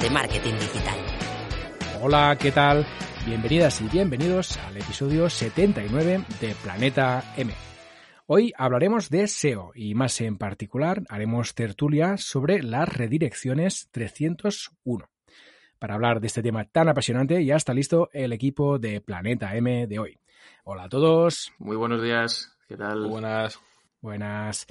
De marketing digital. Hola, ¿qué tal? Bienvenidas y bienvenidos al episodio 79 de Planeta M. Hoy hablaremos de SEO y más en particular haremos tertulia sobre las redirecciones 301. Para hablar de este tema tan apasionante ya está listo el equipo de Planeta M de hoy. Hola a todos. Muy buenos días. ¿Qué tal? buenas. Buenas.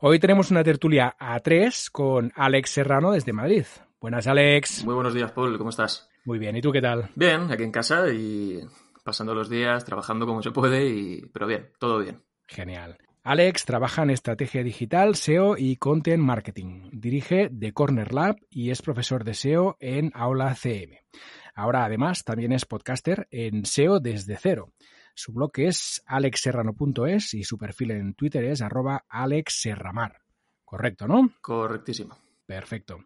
Hoy tenemos una tertulia a tres con Alex Serrano desde Madrid. Buenas, Alex. Muy buenos días, Paul. ¿Cómo estás? Muy bien. ¿Y tú qué tal? Bien, aquí en casa y pasando los días, trabajando como se puede, y... pero bien, todo bien. Genial. Alex trabaja en estrategia digital, SEO y content marketing. Dirige The Corner Lab y es profesor de SEO en Aula CM. Ahora además también es podcaster en SEO desde cero. Su blog es alexserrano.es y su perfil en Twitter es arroba alexserramar. Correcto, ¿no? Correctísimo. Perfecto.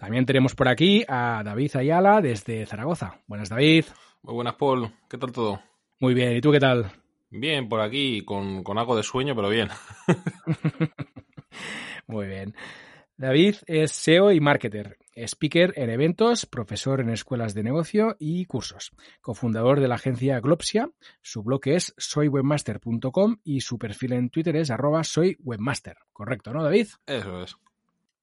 También tenemos por aquí a David Ayala desde Zaragoza. Buenas, David. Muy buenas, Paul. ¿Qué tal todo? Muy bien. ¿Y tú qué tal? Bien, por aquí, con, con algo de sueño, pero bien. Muy bien. David es SEO y marketer, speaker en eventos, profesor en escuelas de negocio y cursos, cofundador de la agencia Glopsia, su blog es soywebmaster.com y su perfil en Twitter es arroba soywebmaster. Correcto, ¿no, David? Eso es.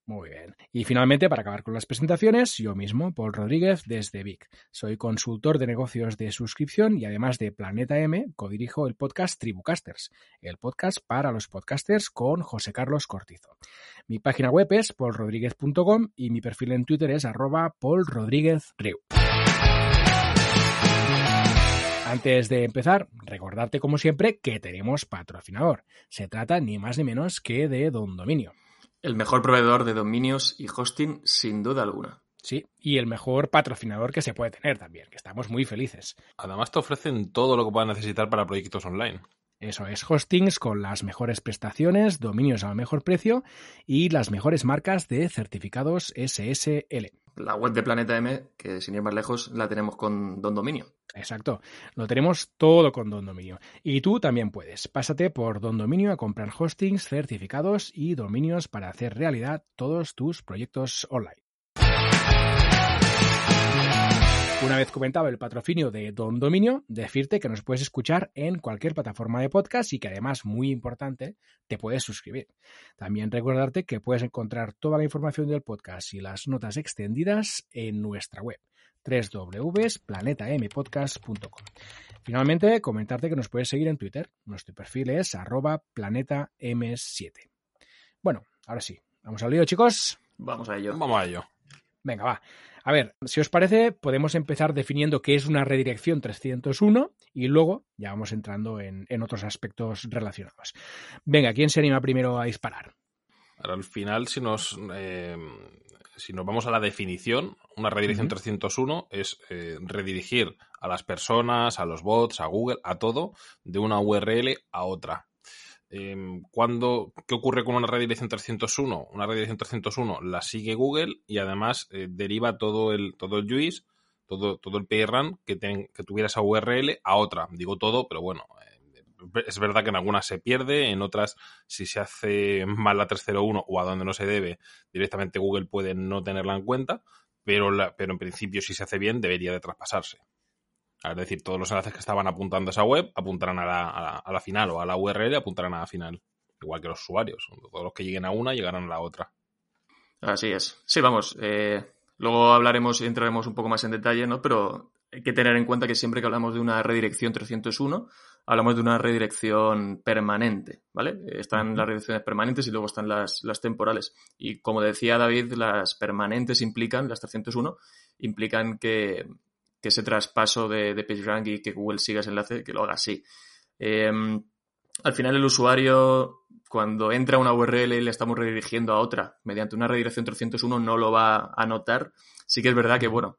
Muy bien. Y finalmente, para acabar con las presentaciones, yo mismo, Paul Rodríguez, desde Vic. Soy consultor de negocios de suscripción y además de Planeta M, codirijo el podcast Tribucasters, el podcast para los podcasters con José Carlos Cortizo. Mi página web es paulrodríguez.com y mi perfil en Twitter es arroba. Antes de empezar, recordarte como siempre que tenemos patrocinador. Se trata ni más ni menos que de Don Dominio. El mejor proveedor de dominios y hosting, sin duda alguna. Sí, y el mejor patrocinador que se puede tener también, que estamos muy felices. Además te ofrecen todo lo que puedas necesitar para proyectos online. Eso es, hostings con las mejores prestaciones, dominios al mejor precio y las mejores marcas de certificados SSL. La web de Planeta M, que sin ir más lejos, la tenemos con Don Dominio. Exacto, lo tenemos todo con Don Dominio. Y tú también puedes. Pásate por Don Dominio a comprar hostings, certificados y dominios para hacer realidad todos tus proyectos online. Una vez comentado el patrocinio de Don Dominio, decirte que nos puedes escuchar en cualquier plataforma de podcast y que además, muy importante, te puedes suscribir. También recordarte que puedes encontrar toda la información del podcast y las notas extendidas en nuestra web www.planetampodcast.com. Finalmente, comentarte que nos puedes seguir en Twitter. Nuestro perfil es arroba planetam7. Bueno, ahora sí, vamos al lío, chicos. Vamos a ello. Vamos a ello. Venga, va. A ver, si os parece, podemos empezar definiendo qué es una redirección 301 y luego ya vamos entrando en, en otros aspectos relacionados. Venga, ¿quién se anima primero a disparar? Ahora, al final, si nos, eh, si nos vamos a la definición, una redirección uh -huh. 301 es eh, redirigir a las personas, a los bots, a Google, a todo, de una URL a otra. Eh, cuando, ¿Qué ocurre con una redirección 301? Una redirección 301 la sigue Google y además eh, deriva todo el, todo el JUICE, todo, todo el PRUN que, ten, que tuviera esa URL a otra. Digo todo, pero bueno, eh, es verdad que en algunas se pierde, en otras, si se hace mal la 301 o a donde no se debe, directamente Google puede no tenerla en cuenta, pero, la, pero en principio, si se hace bien, debería de traspasarse. Es decir, todos los enlaces que estaban apuntando a esa web apuntarán a la, a la, a la final o a la URL apuntarán a la final. Igual que los usuarios. Todos los que lleguen a una llegarán a la otra. Así es. Sí, vamos. Eh, luego hablaremos y entraremos un poco más en detalle, ¿no? Pero hay que tener en cuenta que siempre que hablamos de una redirección 301, hablamos de una redirección permanente, ¿vale? Están las redirecciones permanentes y luego están las, las temporales. Y como decía David, las permanentes implican, las 301, implican que, que ese traspaso de, de PageRank y que Google siga ese enlace, que lo haga así. Eh, al final el usuario, cuando entra una URL y le estamos redirigiendo a otra mediante una redirección 301, no lo va a notar. Sí que es verdad que, bueno,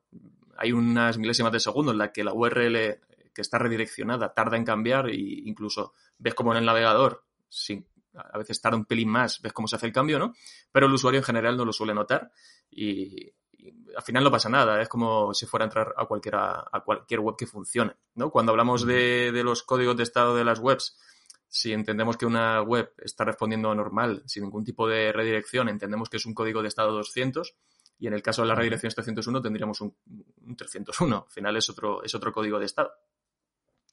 hay unas milésimas de segundo en la que la URL que está redireccionada tarda en cambiar e incluso ves como en el navegador, sí, a veces tarda un pelín más, ves cómo se hace el cambio, ¿no? Pero el usuario en general no lo suele notar y, al final no pasa nada, es como si fuera a entrar a, cualquiera, a cualquier web que funcione, ¿no? Cuando hablamos de, de, los códigos de estado de las webs, Si entendemos que una web está respondiendo normal, sin ningún tipo de redirección, entendemos que es un código de estado 200 y en el caso de la redirección 301 tendríamos un, 301. Al final es otro, es otro código de estado.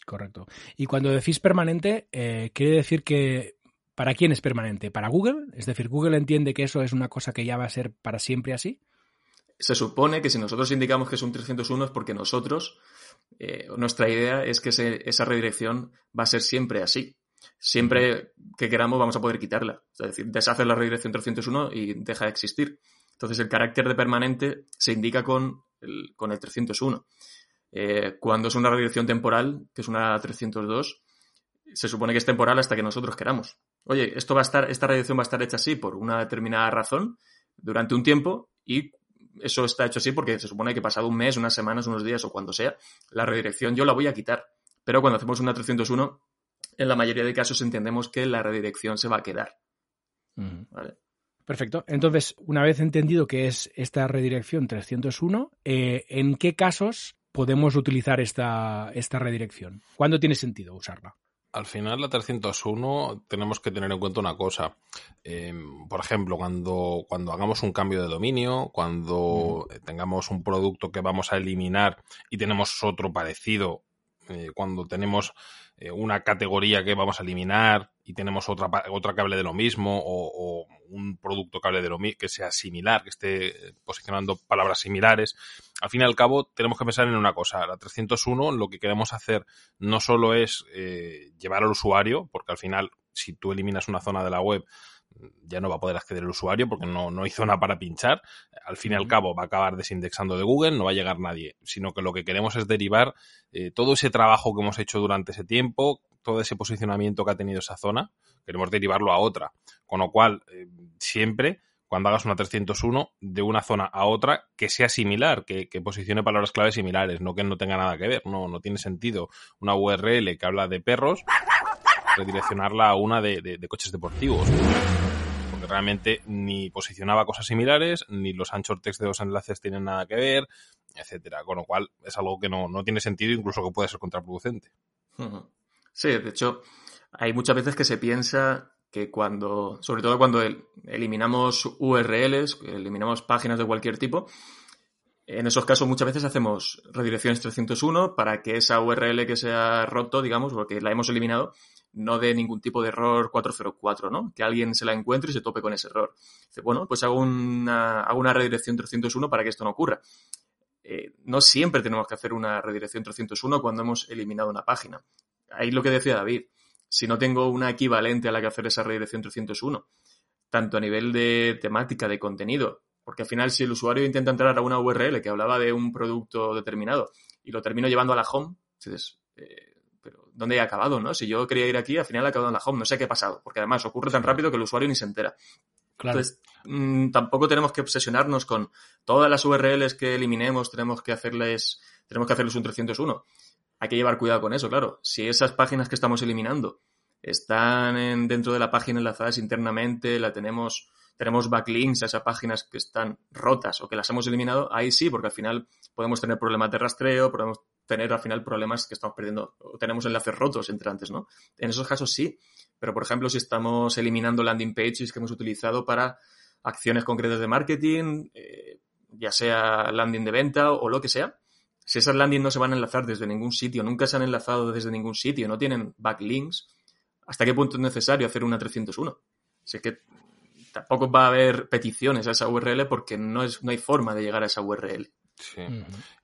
Correcto. Y cuando decís permanente, eh, quiere decir que ¿para quién es permanente? ¿Para Google? Es decir, ¿Google entiende que eso es una cosa que ya va a ser para siempre así? Se supone que si nosotros indicamos que es un 301 es porque nosotros, eh, nuestra idea es que esa redirección va a ser siempre así. Siempre que queramos vamos a poder quitarla. Es decir, deshacer la redirección 301 y deja de existir. Entonces el carácter de permanente se indica con el, con el 301. Eh, cuando es una redirección temporal, que es una 302, se supone que es temporal hasta que nosotros queramos. Oye, esto va a estar, esta redirección va a estar hecha así por una determinada razón durante un tiempo y eso está hecho así porque se supone que pasado un mes, unas semanas, unos días o cuando sea, la redirección yo la voy a quitar. Pero cuando hacemos una 301, en la mayoría de casos entendemos que la redirección se va a quedar. ¿Vale? Perfecto. Entonces, una vez entendido que es esta redirección 301, eh, ¿en qué casos podemos utilizar esta, esta redirección? ¿Cuándo tiene sentido usarla? Al final, la 301 tenemos que tener en cuenta una cosa. Em, por ejemplo, cuando, cuando hagamos un cambio de dominio, cuando tengamos un producto que vamos a eliminar y tenemos otro parecido, eh, cuando tenemos eh, una categoría que vamos a eliminar y tenemos otra, otra que hable de lo mismo o, un producto que hable de lo mismo, que sea similar, que esté posicionando palabras similares. Al fin y al cabo, tenemos que pensar en una cosa. La 301 lo que queremos hacer no solo es eh, llevar al usuario, porque al final, si tú eliminas una zona de la web, ya no va a poder acceder el usuario porque no, no hay zona para pinchar. Al fin y al cabo va a acabar desindexando de Google, no va a llegar nadie, sino que lo que queremos es derivar eh, todo ese trabajo que hemos hecho durante ese tiempo, todo ese posicionamiento que ha tenido esa zona, queremos derivarlo a otra. Con lo cual, eh, siempre cuando hagas una 301 de una zona a otra que sea similar, que, que, posicione palabras clave similares, no que no tenga nada que ver, no, no tiene sentido una URL que habla de perros redireccionarla a una de, coches deportivos. Porque realmente ni posicionaba cosas similares, ni los anchor text de los enlaces tienen nada que ver, etcétera. Con lo cual es algo que no, tiene sentido, incluso que puede ser contraproducente. Sí, de hecho, hay muchas veces que se piensa que cuando, sobre todo cuando eliminamos URLs, eliminamos páginas de cualquier tipo, en esos casos muchas veces hacemos redirecciones 301 para que esa URL que se ha roto, digamos, porque la hemos eliminado, no dé ningún tipo de error 404, ¿no? Que alguien se la encuentre y se tope con ese error. Dice, bueno, pues hago una, hago una redirección 301 para que esto no ocurra. Eh, no siempre tenemos que hacer una redirección 301 cuando hemos eliminado una página. Ahí lo que decía David, si no tengo una equivalente a la que hacer esa redirección 301, tanto a nivel de temática, de contenido, porque al final, si el usuario intenta entrar a una URL que hablaba de un producto determinado y lo termino llevando a la home, dices, eh, pero ¿dónde he acabado? ¿no? Si yo quería ir aquí, al final he acabado en la home, no sé qué ha pasado, porque además ocurre tan rápido que el usuario ni se entera. Claro. Entonces, mm, tampoco tenemos que obsesionarnos con todas las URLs que eliminemos, tenemos que hacerles, tenemos que hacerles un 301. Hay que llevar cuidado con eso, claro. Si esas páginas que estamos eliminando están dentro de la página enlazadas internamente, la tenemos tenemos backlinks a esas páginas que están rotas o que las hemos eliminado, ahí sí, porque al final podemos tener problemas de rastreo, podemos tener al final problemas que estamos perdiendo, o tenemos enlaces rotos entre antes, ¿no? En esos casos sí, pero por ejemplo, si estamos eliminando landing pages que hemos utilizado para acciones concretas de marketing, eh, ya sea landing de venta o, lo que sea, si esas landing no se van a enlazar desde ningún sitio, nunca se han enlazado desde ningún sitio, no tienen backlinks, ¿hasta qué punto es necesario hacer una 301? Sé que tampoco va a haber peticiones a esa URL porque no, es, no hay forma de llegar a esa URL. Sí.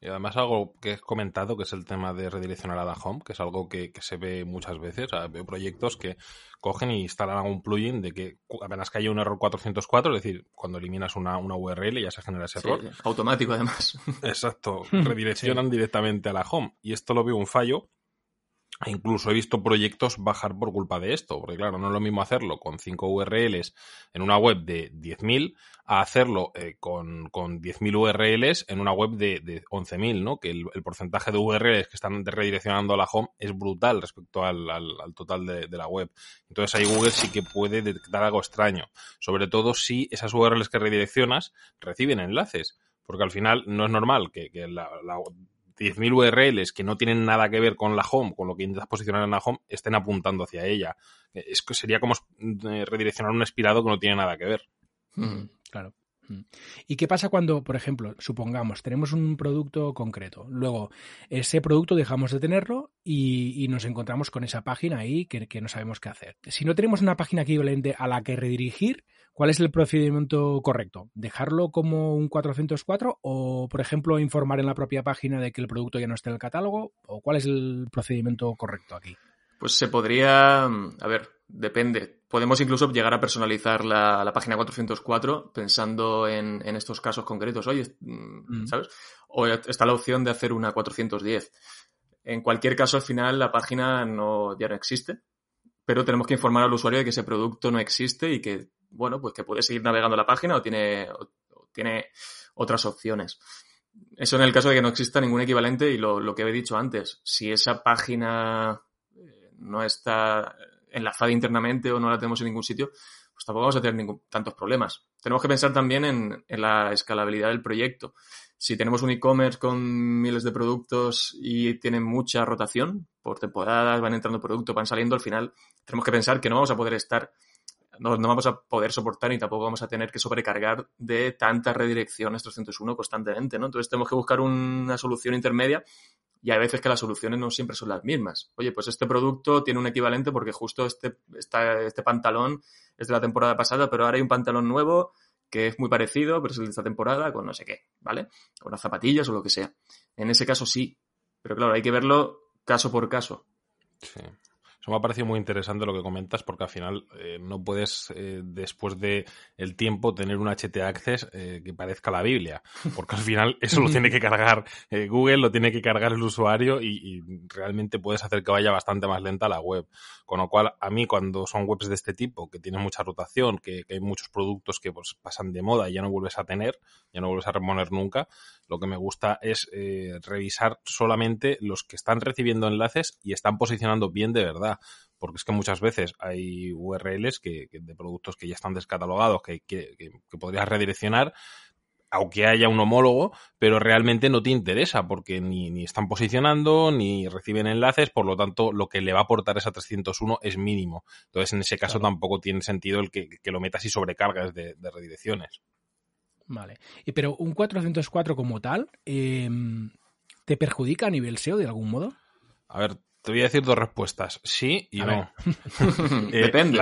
Y además algo que he comentado, que es el tema de redireccionar a la home, que es algo que, se ve muchas veces. veo proyectos que cogen y instalan un plugin de que apenas que haya un error 404, es decir, cuando eliminas una, URL ya se genera ese error. automático además. Exacto. Redireccionan directamente a la home. Y esto lo veo un fallo Incluso he visto proyectos bajar por culpa de esto, porque claro, no es lo mismo hacerlo con 5 URLs en una web de 10.000 a hacerlo eh, con, con 10.000 URLs en una web de, de 11.000, ¿no? Que el, porcentaje de URLs que están redireccionando a la home es brutal respecto al, al, total de, la web. Entonces ahí Google sí que puede detectar algo extraño, sobre todo si esas URLs que redireccionas reciben enlaces, porque al final no es normal que, que la 10.000 URLs que no tienen nada que ver con la home, con lo que intentas posicionar en la home, estén apuntando hacia ella. Es que sería como eh, redireccionar un expirado que no tiene nada que ver. Claro. ¿Y qué pasa cuando, por ejemplo, supongamos, tenemos un producto concreto, luego ese producto dejamos de tenerlo y, nos encontramos con esa página ahí que, que, no sabemos qué hacer? Si no tenemos una página equivalente a la que redirigir, ¿cuál es el procedimiento correcto? ¿Dejarlo como un 404 o, por ejemplo, informar en la propia página de que el producto ya no está en el catálogo? ¿O cuál es el procedimiento correcto aquí? Pues se podría, a ver, depende. Podemos incluso llegar a personalizar la, página 404 pensando en, estos casos concretos. Oye, ¿sabes? O está la opción de hacer una 410. En cualquier caso, al final la página no, ya no existe, pero tenemos que informar al usuario de que ese producto no existe y que, bueno, pues que puede seguir navegando la página o tiene, o tiene otras opciones. Eso en el caso de que no exista ningún equivalente y lo, lo que he dicho antes, si esa página no está enlazada internamente o no la tenemos en ningún sitio, pues tampoco vamos a tener ningún, tantos problemas. Tenemos que pensar también en, la escalabilidad del proyecto. Si tenemos un e-commerce con miles de productos y tienen mucha rotación por temporadas, van entrando productos, van saliendo, al final tenemos que pensar que no vamos a poder estar, no, no vamos a poder soportar ni tampoco vamos a tener que sobrecargar de tanta redirección 301 constantemente, ¿no? Entonces tenemos que buscar una solución intermedia y hay veces que las soluciones no siempre son las mismas. Oye, pues este producto tiene un equivalente porque justo este, este pantalón es de la temporada pasada, pero ahora hay un pantalón nuevo que es muy parecido, pero es el de esta temporada, con no sé qué, ¿vale? Con las zapatillas o lo que sea. En ese caso sí, pero claro, hay que verlo caso por caso. Sí. Eso me ha parecido muy interesante lo que comentas porque al final eh, no puedes eh, después de el tiempo tener un HT Access eh, que parezca la Biblia, porque al final eso lo tiene que cargar Google, lo tiene que cargar el usuario y, realmente puedes hacer que vaya bastante más lenta la web. Con lo cual, a mí cuando son webs de este tipo, que tienen mucha rotación, que, hay muchos productos que pues, pasan de moda y ya no vuelves a tener, ya no vuelves a reponer nunca, lo que me gusta es revisar solamente los que están recibiendo enlaces y están posicionando bien de verdad porque es que muchas veces hay URLs que, de productos que ya están descatalogados, que, que, que, podrías redireccionar, aunque haya un homólogo, pero realmente no te interesa porque ni, ni, están posicionando ni reciben enlaces, por lo tanto lo que le va a aportar esa 301 es mínimo. Entonces en ese caso tampoco tiene sentido el que, lo metas y sobrecargas de, redirecciones. Vale. Y pero un 404 como tal, em, ¿te perjudica a nivel SEO de algún modo? A ver, te voy a decir dos respuestas, sí y no. Eh, depende.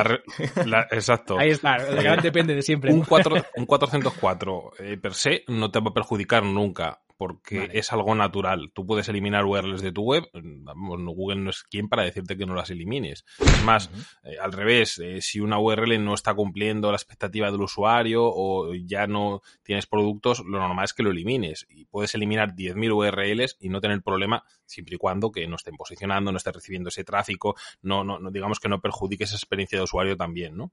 exacto. Ahí está, depende de siempre. Un, 404 eh, per se no te va a perjudicar nunca porque es algo natural. Tú puedes eliminar URLs de tu web, Google no es quien para decirte que no las elimines. Es más, eh, al revés, eh, si una URL no está cumpliendo la expectativa del usuario o ya no tienes productos, lo normal es que lo elimines. Y puedes eliminar 10.000 URLs y no tener problema siempre y cuando que no estén posicionando, no esté recibiendo ese tráfico, no, no, digamos que no perjudique esa experiencia de usuario también, ¿no?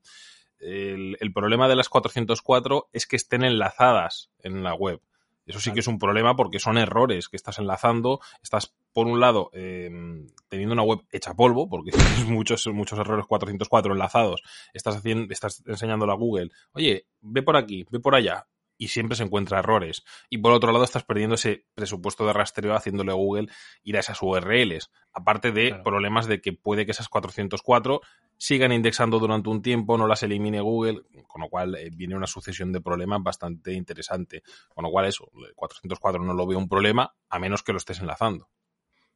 El, el problema de las 404 es que estén enlazadas en la web. Eso sí que es un problema porque son errores que estás enlazando. Estás, por un lado, em, teniendo una web hecha polvo, porque tienes muchos, muchos errores 404 enlazados. Estás, haciendo, estás enseñándole a Google, oye, ve por aquí, ve por allá y siempre se encuentra errores. Y por otro lado, estás perdiendo ese presupuesto de rastreo haciéndole a Google ir a esas URLs. Aparte de problemas de que puede que esas 404 sigan indexando durante un tiempo, no las elimine Google, con lo cual eh, viene una sucesión de problemas bastante interesante. Con lo cual, eso, 404 no lo veo un problema, a menos que lo estés enlazando.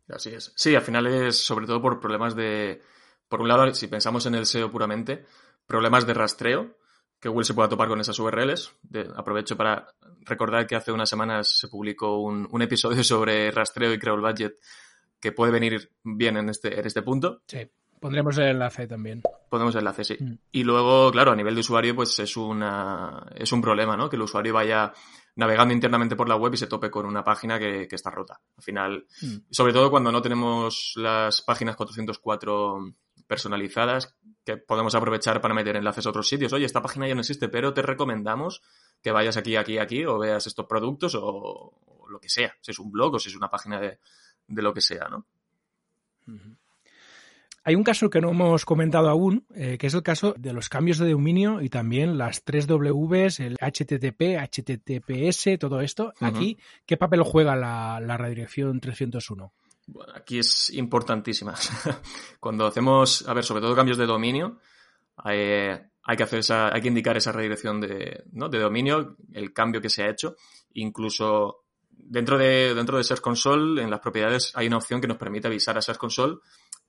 Así es. Sí, al final es sobre todo por problemas de. Por un lado, si pensamos en el SEO puramente, problemas de rastreo que Google se pueda topar con esas URLs. aprovecho para recordar que hace unas semanas se publicó un, episodio sobre rastreo y creo el budget que puede venir bien en este, en este punto. Sí, pondremos el enlace también. Pondremos el enlace, sí. Mm. Y luego, claro, a nivel de usuario, pues es, una, es un problema, ¿no? Que el usuario vaya navegando internamente por la web y se tope con una página que, está rota. Al final, mm. sobre todo cuando no tenemos las páginas 404 personalizadas, que podemos aprovechar para meter enlaces a otros sitios. Oye, esta página ya no existe, pero te recomendamos que vayas aquí, aquí, aquí o veas estos productos o, lo que sea. Si es un blog o si es una página de, lo que sea, ¿no? Hay un caso que no hemos comentado aún, eh, que es el caso de los cambios de dominio y también las tres Ws, el HTTP, HTTPS, todo esto. Aquí, ¿qué papel juega la, la redirección 301? Bueno, aquí es importantísima. Cuando hacemos, a ver, sobre todo cambios de dominio, eh, hay que hacer esa, hay que indicar esa redirección de, ¿no? de dominio, el cambio que se ha hecho. Incluso dentro de, dentro de Search Console, en las propiedades, hay una opción que nos permite avisar a Search Console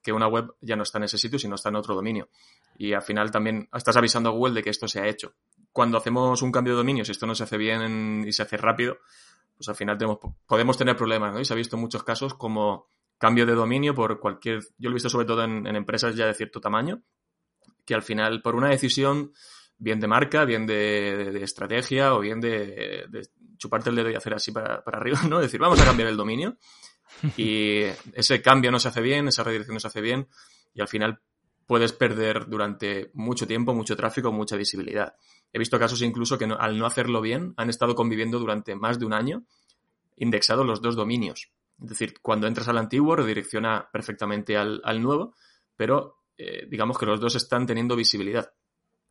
que una web ya no está en ese sitio, sino está en otro dominio. Y al final también estás avisando a Google de que esto se ha hecho. Cuando hacemos un cambio de dominio, si esto no se hace bien y se hace rápido, pues al final tenemos, podemos tener problemas, ¿no? Y se ha visto en muchos casos como cambio de dominio por cualquier, yo lo he visto sobre todo en, empresas ya de cierto tamaño, que al final por una decisión bien de marca, bien de, estrategia o bien de, chuparte el dedo y hacer así para, para arriba, ¿no? Decir, vamos a cambiar el dominio y ese cambio no se hace bien, esa redirección no se hace bien y al final puedes perder durante mucho tiempo, mucho tráfico, mucha visibilidad. He visto casos incluso que al no hacerlo bien han estado conviviendo durante más de un año indexados los dos dominios. Es decir, cuando entras al antiguo redirecciona perfectamente al, nuevo, pero eh, digamos que los dos están teniendo visibilidad.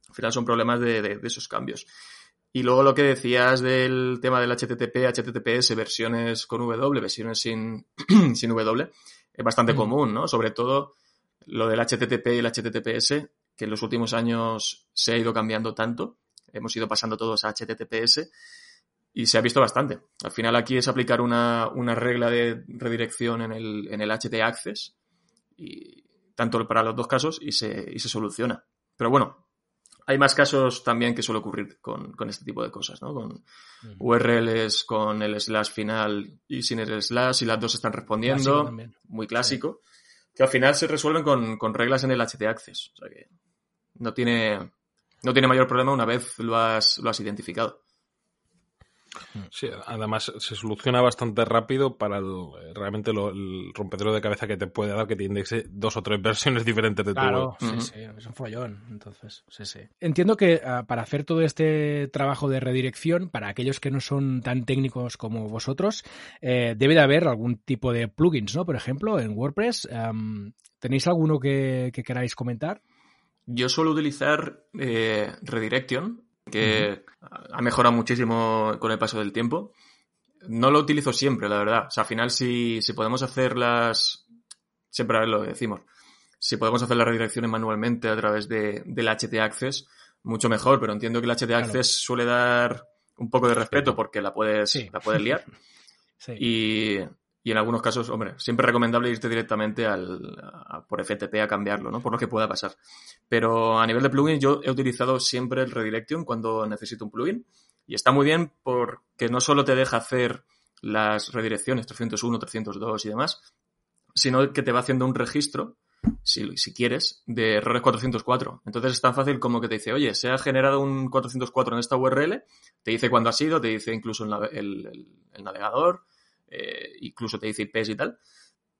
Al final son problemas de, esos cambios. Y luego lo que decías del tema del HTTP, HTTPS, versiones con W, versiones sin, sin W, es bastante común, ¿no? Sobre todo lo del HTTP y el HTTPS, que en los últimos años se ha ido cambiando tanto. Hemos ido pasando todos a HTTPS y se ha visto bastante. Al final aquí es aplicar una, regla de redirección en el, en el HT Access, y, tanto para los dos casos, y se, y se soluciona. Pero bueno, hay más casos también que suele ocurrir con, este tipo de cosas, ¿no? Con URLs con el slash final y sin el slash y las dos están respondiendo. Muy clásico. Que al final se resuelven con, reglas en el HT Access. O sea que no tiene, no tiene mayor problema una vez lo has, lo has identificado. Sí, además se soluciona bastante rápido para realmente el rompedero de cabeza que te puede dar que te indexe dos o tres versiones diferentes de tu web. Sí, sí, es un follón. Entonces, sí, sí. Entiendo que ah, para hacer todo este trabajo de redirección, para aquellos que no son tan técnicos como vosotros, eh, debe de haber algún tipo de plugins, ¿no? Por ejemplo, en WordPress. ¿Tenéis alguno que, queráis comentar? Yo suelo utilizar eh, Redirection, que ha mejorado muchísimo con el paso del tiempo. No lo utilizo siempre, la verdad. O sea, al final, si, podemos hacer las. Siempre lo decimos. Si podemos hacer las redirecciones manualmente a través de, del HT Access, mucho mejor, pero entiendo que el HT Access suele dar un poco de respeto porque la puedes, la puedes liar. sí. Y, y en algunos casos, hombre, siempre recomendable irte directamente al, por FTP a cambiarlo, ¿no? Por lo que pueda pasar. Pero a nivel de plugins, yo he utilizado siempre el redirection cuando necesito un plugin. Y está muy bien porque no solo te deja hacer las redirecciones 301, 302 y demás, sino que te va haciendo un registro, si, si quieres, de errores 404. Entonces es tan fácil como que te dice, oye, se ha generado un 404 en esta URL, te dice cuándo ha sido, te dice incluso el, el navegador, eh, incluso te dice IPs y tal,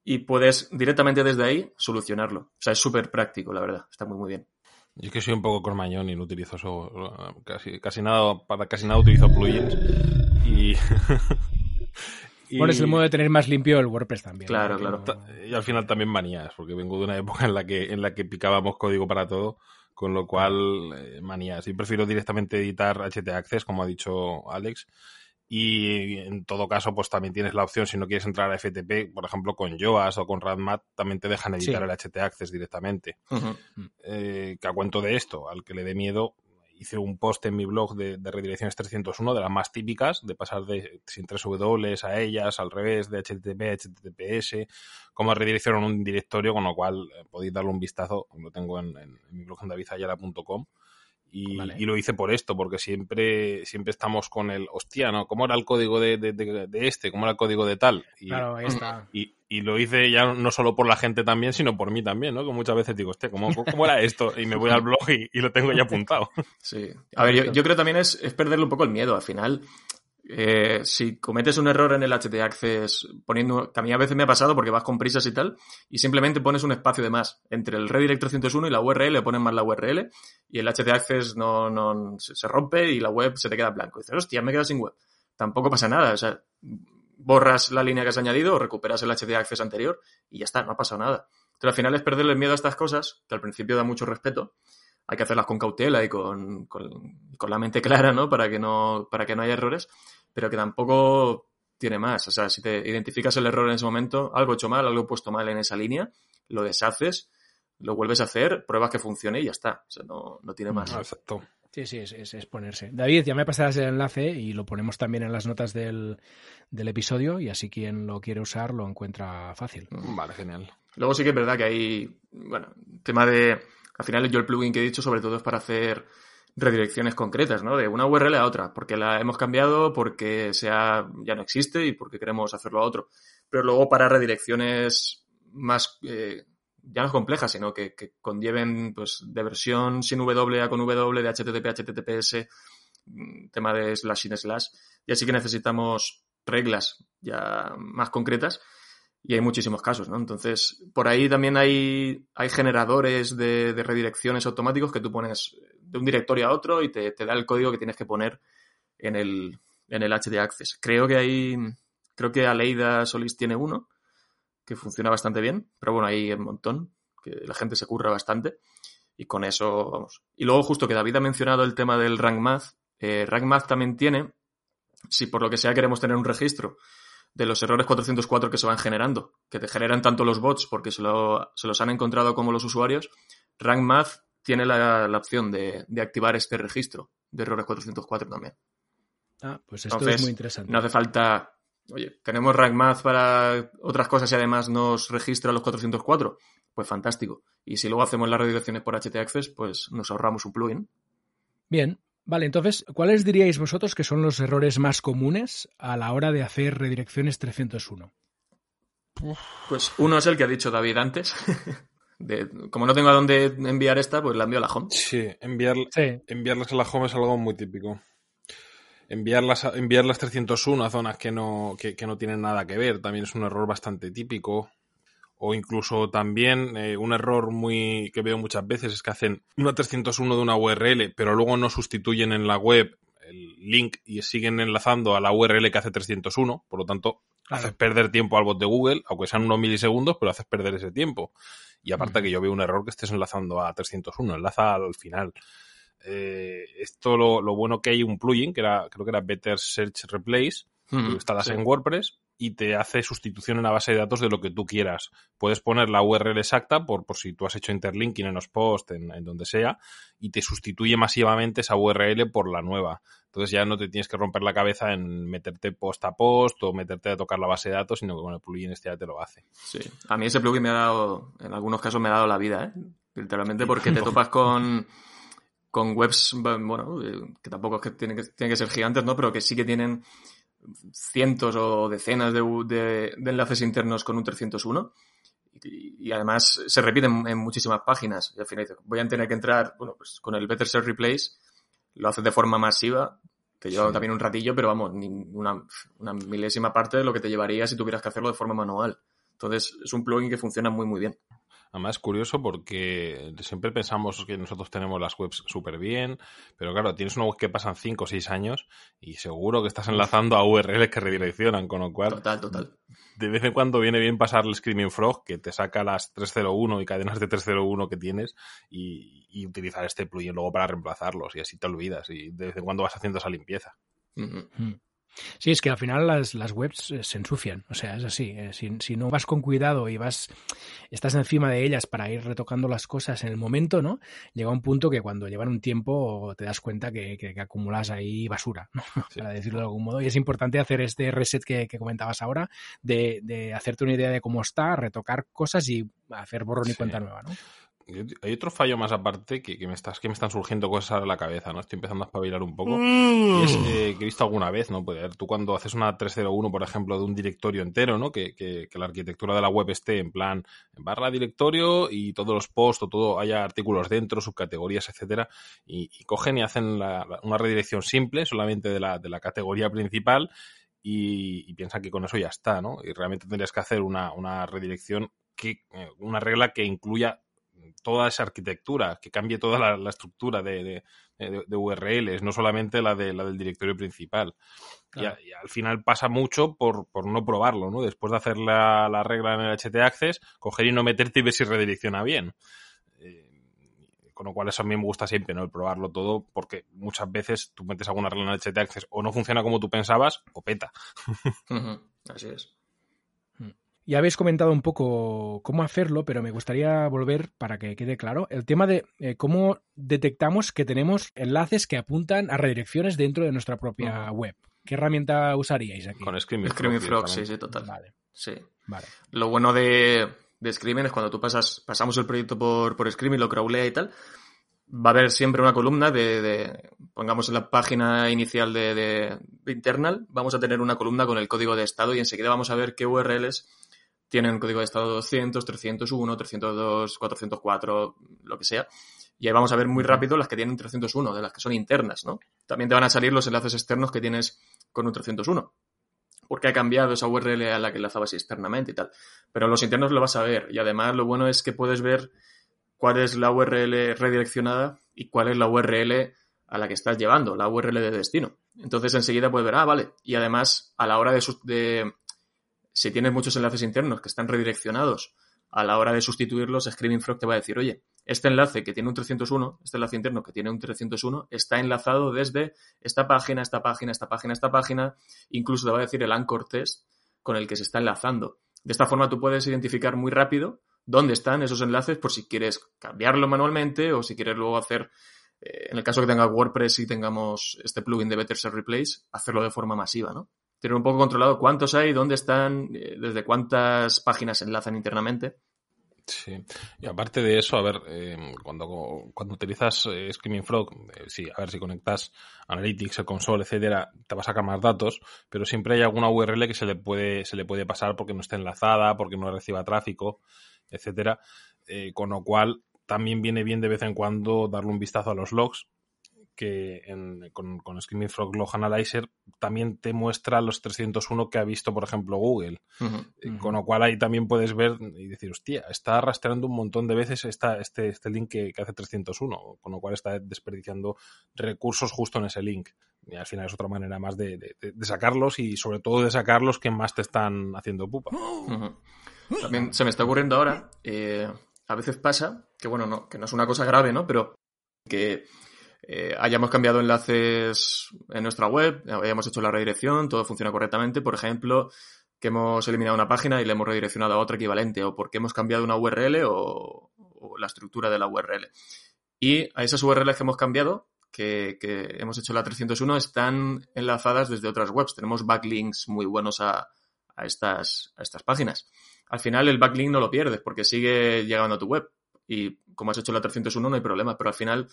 y puedes directamente desde ahí solucionarlo. O sea, es súper práctico, la verdad, está muy, muy bien. Yo es que soy un poco cormañón y no utilizo eso, casi, casi nada, para casi nada utilizo plugins y... Bueno, es el modo de tener más limpio el WordPress también. Claro, claro. Y al final también manías, porque vengo de una época en la que, en la que picábamos código para todo, con lo cual eh, manías. Y prefiero directamente editar HT Access, como ha dicho Alex, y en todo caso, pues también tienes la opción, si no quieres entrar a FTP, por ejemplo, con Yoast o con Radmat, también te dejan editar el HT Access directamente. Eh, que a cuento de esto, al que le dé miedo, hice un post en mi blog de, redirecciones 301, de las más típicas, de pasar de sin 3W a ellas, al revés, de HTTP a HTTPS, cómo redireccionar un directorio, con lo cual eh, podéis darle un vistazo, lo tengo en, en mi blog en davidayala.com y, lo hice por esto, porque siempre, siempre estamos con el, hostia, ¿no? ¿Cómo era el código de, de, este? ¿Cómo era el código de tal? Y, claro, ahí está. Y, y, lo hice ya no solo por la gente también, sino por mí también, ¿no? Que muchas veces digo, hostia, ¿cómo, cómo era esto? Y me voy al blog y, lo tengo ya apuntado. Sí. A ver, yo, yo creo también es, es perderle un poco el miedo. Al final, eh, si cometes un error en el HT Access poniendo, que a mí a veces me ha pasado porque vas con prisas y tal, y simplemente pones un espacio de más entre el redirect 301 y la URL, pones más la URL y el HT Access no, no se, rompe y la web se te queda blanco. Y dices, hostia, me queda sin web. Tampoco pasa nada, o sea, borras la línea que has añadido recuperas el HT Access anterior y ya está, no ha pasado nada. Pero al final es perderle el miedo a estas cosas, que al principio da mucho respeto. Hay que hacerlas con cautela y con, con, con la mente clara, ¿no? Para que no, para que no haya errores, pero que tampoco tiene más. O sea, si te identificas el error en ese momento, algo hecho mal, algo he puesto mal en esa línea, lo deshaces, lo vuelves a hacer, pruebas que funcione y ya está. O sea, no, no tiene más. Exacto. Sí, sí, es, es, es, ponerse. David, ya me pasarás el enlace y lo ponemos también en las notas del, del, episodio y así quien lo quiere usar lo encuentra fácil. Vale, genial. Luego sí que es verdad que hay, bueno, tema de, al final yo el plugin que he dicho sobre todo es para hacer redirecciones concretas, ¿no? De una URL a otra, porque la hemos cambiado, porque sea, ya no existe y porque queremos hacerlo a otro. Pero luego para redirecciones más, eh, ya no complejas, sino que, que, conlleven, pues, de versión sin W a con W, de HTTP a HTTPS, tema de slash sin slash. Y así que necesitamos reglas ya más concretas y hay muchísimos casos, ¿no? Entonces, por ahí también hay, hay generadores de, de, redirecciones automáticos que tú pones de un directorio a otro y te, te, da el código que tienes que poner en el, en el HD Access. Creo que hay, creo que Aleida Solís tiene uno que funciona bastante bien, pero bueno, hay un montón, que la gente se curra bastante y con eso vamos. Y luego justo que David ha mencionado el tema del Rank Math, eh, Rank Math también tiene, si por lo que sea queremos tener un registro de los errores 404 que se van generando, que te generan tanto los bots porque se, lo, se los han encontrado como los usuarios, Rank Math tiene la, la opción de, de, activar este registro de errores 404 también. Ah, pues esto Entonces, es muy interesante. No hace falta, oye, tenemos Rank Math para otras cosas y además nos registra los 404. Pues fantástico. Y si luego hacemos las redirecciones por HT Access, pues nos ahorramos un plugin. Bien, Vale, entonces, ¿cuáles diríais vosotros que son los errores más comunes a la hora de hacer redirecciones 301? Pues uno es el que ha dicho David antes. De, como no tengo a dónde enviar esta, pues la envío a la home. Sí, enviar, sí. enviarlas a la home es algo muy típico. Enviarlas, a, enviarlas 301 a zonas que no, que, que no tienen nada que ver también es un error bastante típico o incluso también eh, un error muy que veo muchas veces es que hacen una 301 de una URL, pero luego no sustituyen en la web el link y siguen enlazando a la URL que hace 301, por lo tanto, claro. haces perder tiempo al bot de Google, aunque sean unos milisegundos, pero haces perder ese tiempo. Y aparte mm. que yo veo un error que estés enlazando a 301, enlaza al final. Eh, esto lo, lo, bueno que hay un plugin que era, creo que era Better Search Replace, mm, que instalas sí. en WordPress y te hace sustitución en la base de datos de lo que tú quieras. Puedes poner la URL exacta por, por si tú has hecho interlinking en los posts, en, en, donde sea, y te sustituye masivamente esa URL por la nueva. Entonces ya no te tienes que romper la cabeza en meterte post a post o meterte a tocar la base de datos, sino que con el plugin este ya te lo hace. Sí, a mí ese plugin me ha dado, en algunos casos me ha dado la vida, ¿eh? literalmente porque te topas con con webs, bueno, que tampoco es que tienen que, tienen que ser gigantes, ¿no? Pero que sí que tienen cientos o decenas de, de, de enlaces internos con un 301 y, y además se repiten en muchísimas páginas y al final voy a tener que entrar, bueno, pues con el Better Search Replace lo haces de forma masiva, te lleva sí. también un ratillo, pero vamos, una, una milésima parte de lo que te llevaría si tuvieras que hacerlo de forma manual. Entonces es un plugin que funciona muy muy bien. Además, es curioso porque siempre pensamos que nosotros tenemos las webs súper bien, pero claro, tienes una web que pasan 5 o 6 años y seguro que estás enlazando a URLs que redireccionan, con lo cual. Total, total. De vez en cuando viene bien pasar el Screaming Frog, que te saca las 301 y cadenas de 301 que tienes y, y utilizar este plugin luego para reemplazarlos y así te olvidas y de vez en cuando vas haciendo esa limpieza. Mm -hmm. Sí, es que al final las, las webs eh, se ensucian, o sea, es así. Eh, si, si, no vas con cuidado y vas, estás encima de ellas para ir retocando las cosas en el momento, ¿no? Llega un punto que cuando llevan un tiempo te das cuenta que, que, que acumulas ahí basura, ¿no? Sí. Para decirlo de algún modo. Y es importante hacer este reset que, que comentabas ahora, de, de, hacerte una idea de cómo está, retocar cosas y hacer borrón y sí. cuenta nueva, ¿no? Hay otro fallo más aparte que, que, me estás, que me están surgiendo cosas a la cabeza, ¿no? Estoy empezando a espabilar un poco. Mm. Y es eh, que he visto alguna vez, ¿no? Pues, tú cuando haces una 301, por ejemplo, de un directorio entero, ¿no? Que, que, que, la arquitectura de la web esté en plan barra directorio y todos los posts o todo, haya artículos dentro, subcategorías, etcétera, y, y cogen y hacen la, la, una redirección simple solamente de la, de la categoría principal y, y, piensan que con eso ya está, ¿no? Y realmente tendrías que hacer una, una redirección que, eh, una regla que incluya toda esa arquitectura, que cambie toda la, estructura de, URLs, no solamente la, de, la del directorio principal. Y, al final pasa mucho por, no probarlo, ¿no? Después de hacer la, regla en el HT Access, coger y no meterte y ver si redirecciona bien. Eh, con lo cual eso a mí me gusta siempre, ¿no? El probarlo todo, porque muchas veces tú metes alguna regla en el HT Access o no funciona como tú pensabas o peta. Así es. Ya habéis comentado un poco cómo hacerlo, pero me gustaría volver para que quede claro el tema de eh, cómo detectamos que tenemos enlaces que apuntan a redirecciones dentro de nuestra propia web. ¿Qué herramienta usaríais aquí? Con Screaming, Frog, sí, sí, total. Vale. Sí. Vale. Lo bueno de, de Screaming es cuando tú pasas, pasamos el proyecto por, por Screaming, lo crawlea y tal, va a haber siempre una columna de, de pongamos en la página inicial de, de, internal, vamos a tener una columna con el código de estado y enseguida vamos a ver qué URLs tienen código de estado 200, 301, 302, 404, lo que sea. Y ahí vamos a ver muy rápido las que tienen 301, de las que son internas, ¿no? También te van a salir los enlaces externos que tienes con un 301. Porque ha cambiado esa URL a la que enlazabas externamente y tal. Pero los internos lo vas a ver. Y además lo bueno es que puedes ver cuál es la URL redireccionada y cuál es la URL a la que estás llevando, la URL de destino. Entonces enseguida puedes ver, ah, vale. Y además, a la hora de, de si tienes muchos enlaces internos que están redireccionados, a la hora de sustituirlos, Screaming Frog te va a decir, oye, este enlace que tiene un 301, este enlace interno que tiene un 301, está enlazado desde esta página, esta página, esta página, esta página, incluso te va a decir el anchor test con el que se está enlazando. De esta forma tú puedes identificar muy rápido dónde están esos enlaces por si quieres cambiarlo manualmente o si quieres luego hacer, eh, en el caso que tenga WordPress y tengamos este plugin de Better Set Replace, hacerlo de forma masiva, ¿no? Tener un poco controlado cuántos hay, dónde están, eh, desde cuántas páginas se enlazan internamente. Sí, y aparte de eso, a ver, eh, cuando, cuando utilizas eh, Screaming Frog, sí, a ver si conectas Analytics, el console, etcétera, te va a sacar más datos, pero siempre hay alguna URL que se le puede, se le puede pasar porque no está enlazada, porque no reciba tráfico, etcétera. con lo cual, también viene bien de vez en cuando darle un vistazo a los logs que con, con, Screaming Frog Log Analyzer también te muestra los 301 que ha visto, por ejemplo, Google. Eh, con lo cual ahí también puedes ver y decir, hostia, está rastreando un montón de veces esta, este, este link que, hace 301, con lo cual está desperdiciando recursos justo en ese link. Y al final es otra manera más de, sacarlos y sobre todo de sacarlos que más te están haciendo pupa. También se me está ocurriendo ahora, eh, a veces pasa, que bueno, no, que no es una cosa grave, ¿no? Pero que eh, hayamos cambiado enlaces en nuestra web, hayamos hecho la redirección, todo funciona correctamente, por ejemplo, que hemos eliminado una página y le hemos redireccionado a otra equivalente, o porque hemos cambiado una URL o, la estructura de la URL. Y a esas URLs que hemos cambiado, que, hemos hecho la 301, están enlazadas desde otras webs. Tenemos backlinks muy buenos a, estas, a estas páginas. Al final el backlink no lo pierdes porque sigue llegando a tu web. Y como has hecho la 301 no hay problema, pero al final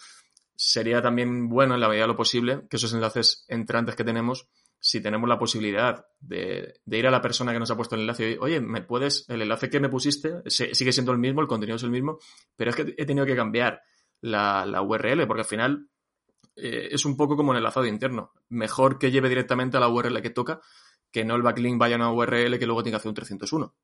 sería también bueno, en la medida de lo posible, que esos enlaces entrantes que tenemos, si tenemos la posibilidad de, ir a la persona que nos ha puesto el enlace y, oye, ¿me puedes, el enlace que me pusiste sigue siendo el mismo, el contenido es el mismo, pero es que he tenido que cambiar la, URL, porque al final eh, es un poco como el enlazado interno. Mejor que lleve directamente a la URL que toca, que no el backlink vaya a una URL que luego tenga que hacer un 301.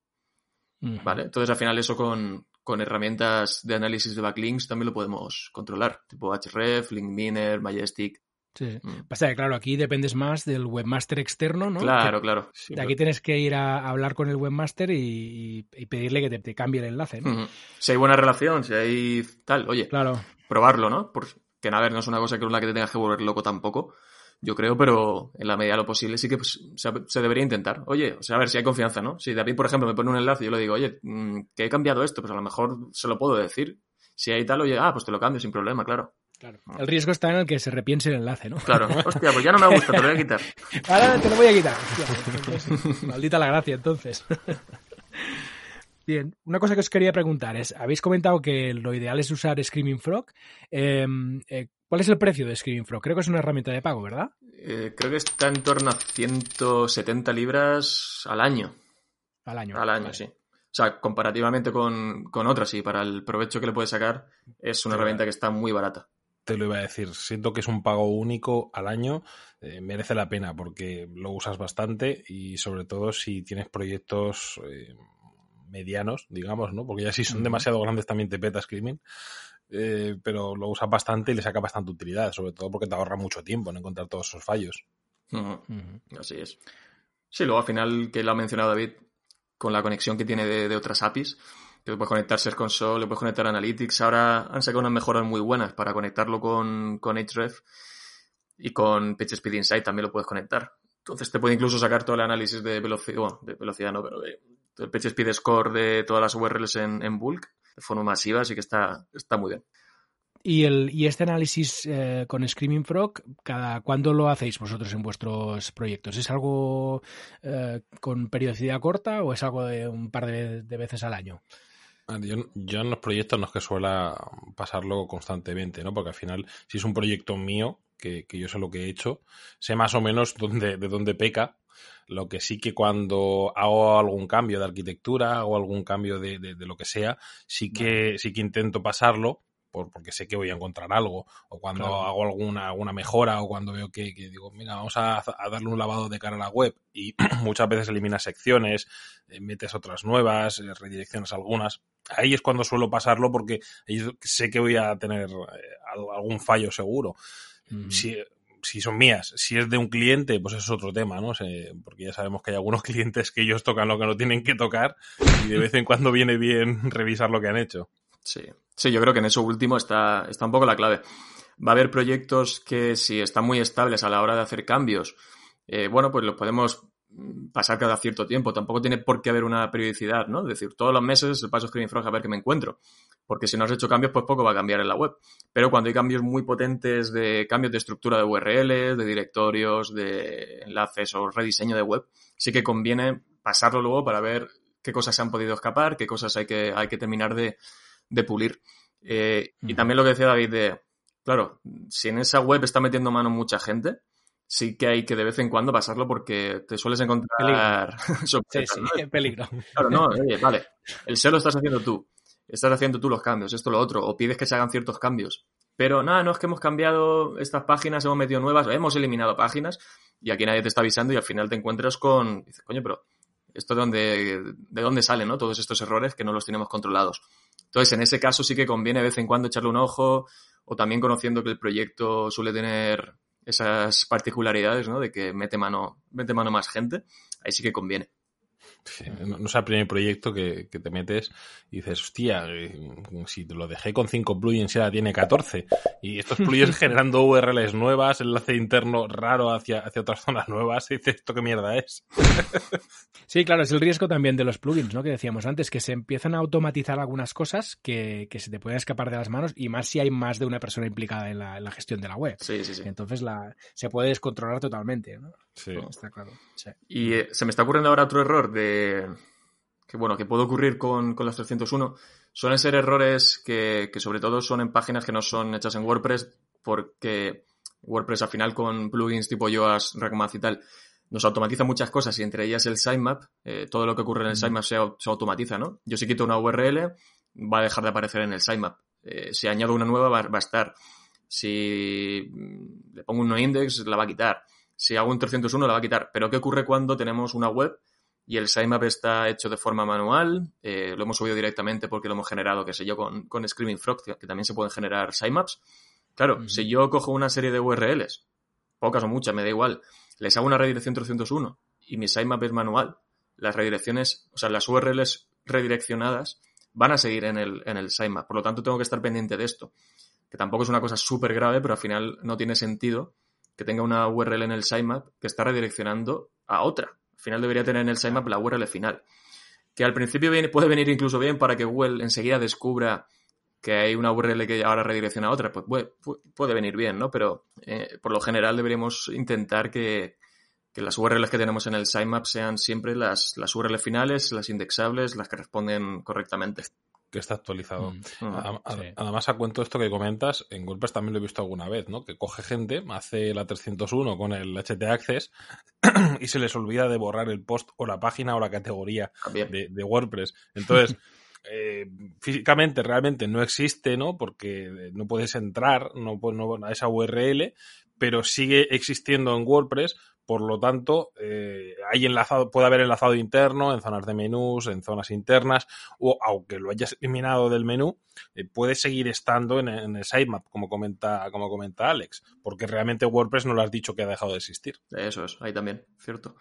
¿Vale? Entonces, al final, eso con, con herramientas de análisis de backlinks también lo podemos controlar, tipo href, linkminer, majestic. Sí. Mm. Pasa que, claro, aquí dependes más del webmaster externo, ¿no? Claro, claro. de aquí tienes que ir a hablar con el webmaster y, pedirle que te, cambie el enlace, ¿no? Si hay buena relación, si hay tal, oye, claro. probarlo, ¿no? Porque, a ver, no es una cosa que una que te tengas que volver loco tampoco yo creo, pero en la medida de lo posible sí que pues, se, debería intentar. Oye, o sea, a ver si hay confianza, ¿no? Si David, por ejemplo, me pone un enlace y yo le digo, oye, mm, que he cambiado esto, pues a lo mejor se lo puedo decir. Si hay tal, oye, ah, pues te lo cambio sin problema, claro. Claro. El riesgo está en el que se repiense el enlace, ¿no? Claro. Hostia, pues ya no me gusta, te lo voy a quitar. Ahora te lo voy a quitar. maldita la gracia, entonces. Bien, una cosa que os quería preguntar es, habéis comentado que lo ideal es usar Screaming Frog. Em, eh, ¿Cuál es el precio de Screaming Frog? Creo que es una herramienta de pago, ¿verdad? Eh, creo que está en torno a 170 libras al año. Al año. Al año, sí. O sea, comparativamente con, otras y para el provecho que le puedes sacar, es una herramienta que está muy barata. Te lo iba a decir, siento que es un pago único al año, eh, merece la pena porque lo usas bastante y sobre todo si tienes proyectos medianos, digamos, ¿no? Porque ya si son demasiado grandes también te peta Screaming. Eh, pero lo usas bastante y le saca bastante utilidad, sobre todo porque te ahorra mucho tiempo en encontrar todos esos fallos. Así es. Sí, luego al final, que lo ha mencionado David, con la conexión que tiene de, otras APIs, que puedes conectar Search Console, le puedes conectar Analytics. Ahora han sacado unas mejoras muy buenas para conectarlo con, con Href y con PageSpeed Insight también lo puedes conectar. Entonces te puede incluso sacar todo el análisis de velocidad, bueno, de velocidad no, pero de, el PageSpeed Score de todas las URLs en, en bulk de forma masiva, así que está, está muy bien. ¿Y, el, y este análisis eh, con Screaming Frog, cada cuándo lo hacéis vosotros en vuestros proyectos? ¿Es algo eh, con periodicidad corta o es algo de un par de, veces al año? Yo, en los proyectos no es que suela pasarlo constantemente, ¿no? Porque al final, si es un proyecto mío, que, yo sé lo que he hecho, sé más o menos dónde, de dónde peca. Lo que sí que cuando hago algún cambio de arquitectura o algún cambio de, de, lo que sea, sí que, sí que intento pasarlo porque sé que voy a encontrar algo, o cuando hago alguna, alguna mejora, o cuando veo que, digo, mira, vamos a, darle un lavado de cara a la web, y muchas veces eliminas secciones, eh, metes otras nuevas, eh, redirecciones algunas. Ahí es cuando suelo pasarlo porque sé que voy a tener eh, algún fallo seguro. Si, si son mías. Si es de un cliente, pues es otro tema, ¿no? porque ya sabemos que hay algunos clientes que ellos tocan lo que no tienen que tocar y de vez en cuando viene bien revisar lo que han hecho. Sí, sí, yo creo que en eso último está, está un poco la clave. Va a haber proyectos que si están muy estables a la hora de hacer cambios, eh, bueno, pues los podemos pasar cada cierto tiempo. Tampoco tiene por qué haber una periodicidad, ¿no? Es decir, todos los meses paso Screen Frog a ver qué me encuentro. Porque si no has hecho cambios, pues poco va a cambiar en la web. Pero cuando hay cambios muy potentes de cambios de estructura de URLs, de directorios, de enlaces o rediseño de web, sí que conviene pasarlo luego para ver qué cosas se han podido escapar, qué cosas hay que, hay que terminar de, de pulir. Eh, y también lo que decía David de, claro, si en esa web está metiendo mano mucha gente, sí que hay que de vez en cuando pasarlo porque te sueles encontrar sí, sí, peligro. Claro, no, vale, el SEO lo estás haciendo tú, estás haciendo tú los cambios, esto, lo otro, o pides que se hagan ciertos cambios. Pero nada, no es que hemos cambiado estas páginas, hemos metido nuevas, hemos eliminado páginas y aquí nadie te está avisando y al final te encuentras con, dices, coño, pero esto de dónde, de dónde salen, ¿no? Todos estos errores que no los tenemos controlados. Entonces, en ese caso sí que conviene de vez en cuando echarle un ojo o también conociendo que el proyecto suele tener esas particularidades, ¿no? De que mete mano, mete mano más gente, ahí sí que conviene no, es el primer proyecto que, te metes y dices, hostia, eh, si te lo dejé con 5 plugins ya tiene 14. Y estos plugins generando URLs nuevas, enlace interno raro hacia, hacia otras zonas nuevas, y dices, ¿esto qué mierda es? Sí, claro, es el riesgo también de los plugins, ¿no? Que decíamos antes, que se empiezan a automatizar algunas cosas que, se te pueden escapar de las manos y más si hay más de una persona implicada en la, gestión de la web. Sí, sí, sí. Entonces la, se puede descontrolar totalmente, ¿no? Sí. Está claro. Y eh, se me está ocurriendo ahora otro error de que bueno, que puede ocurrir con, con las 301. Suelen ser errores que, que, sobre todo son en páginas que no son hechas en WordPress, porque WordPress al final con plugins tipo Yoast, Recmath y tal, nos automatiza muchas cosas y entre ellas el sitemap, eh, todo lo que ocurre en el sitemap se, se, automatiza, ¿no? Yo si quito una URL, va a dejar de aparecer en el sitemap. Eh, si añado una nueva, va, va, a estar. Si le pongo un no index, la va a quitar si hago un 301 la va a quitar. Pero ¿qué ocurre cuando tenemos una web y el sitemap está hecho de forma manual? Eh, lo hemos subido directamente porque lo hemos generado, qué sé yo, con, con Screaming Frog, que también se pueden generar sitemaps. Claro, si yo cojo una serie de URLs, pocas o muchas, me da igual, les hago una redirección 301 y mi sitemap es manual, las redirecciones, o sea, las URLs redireccionadas van a seguir en el, en el sitemap. Por lo tanto, tengo que estar pendiente de esto. Que tampoco es una cosa súper grave, pero al final no tiene sentido que tenga una URL en el sitemap que está redireccionando a otra. Al final debería tener en el sitemap la URL final. Que al principio puede venir incluso bien para que Google enseguida descubra que hay una URL que ahora redirecciona a otra, pues puede, puede venir bien, ¿no? Pero eh, por lo general deberíamos intentar que, que, las URLs que tenemos en el sitemap sean siempre las, las URLs finales, las indexables, las que responden correctamente que está actualizado. Mm. Además, a cuento esto que comentas, en WordPress también lo he visto alguna vez, ¿no? Que coge gente, hace la 301 con el HT Access y se les olvida de borrar el post o la página o la categoría de, WordPress. Entonces, eh, físicamente realmente no existe, ¿no? Porque no puedes entrar no, no, a esa URL, pero sigue existiendo en WordPress por lo tanto, eh, puede haber enlazado interno en zonas de menús, en zonas internas, o aunque lo hayas eliminado del menú, eh, puede seguir estando en, el sitemap, como comenta, como comenta Alex, porque realmente WordPress no lo has dicho que ha dejado de existir. Eso es, ahí también, cierto.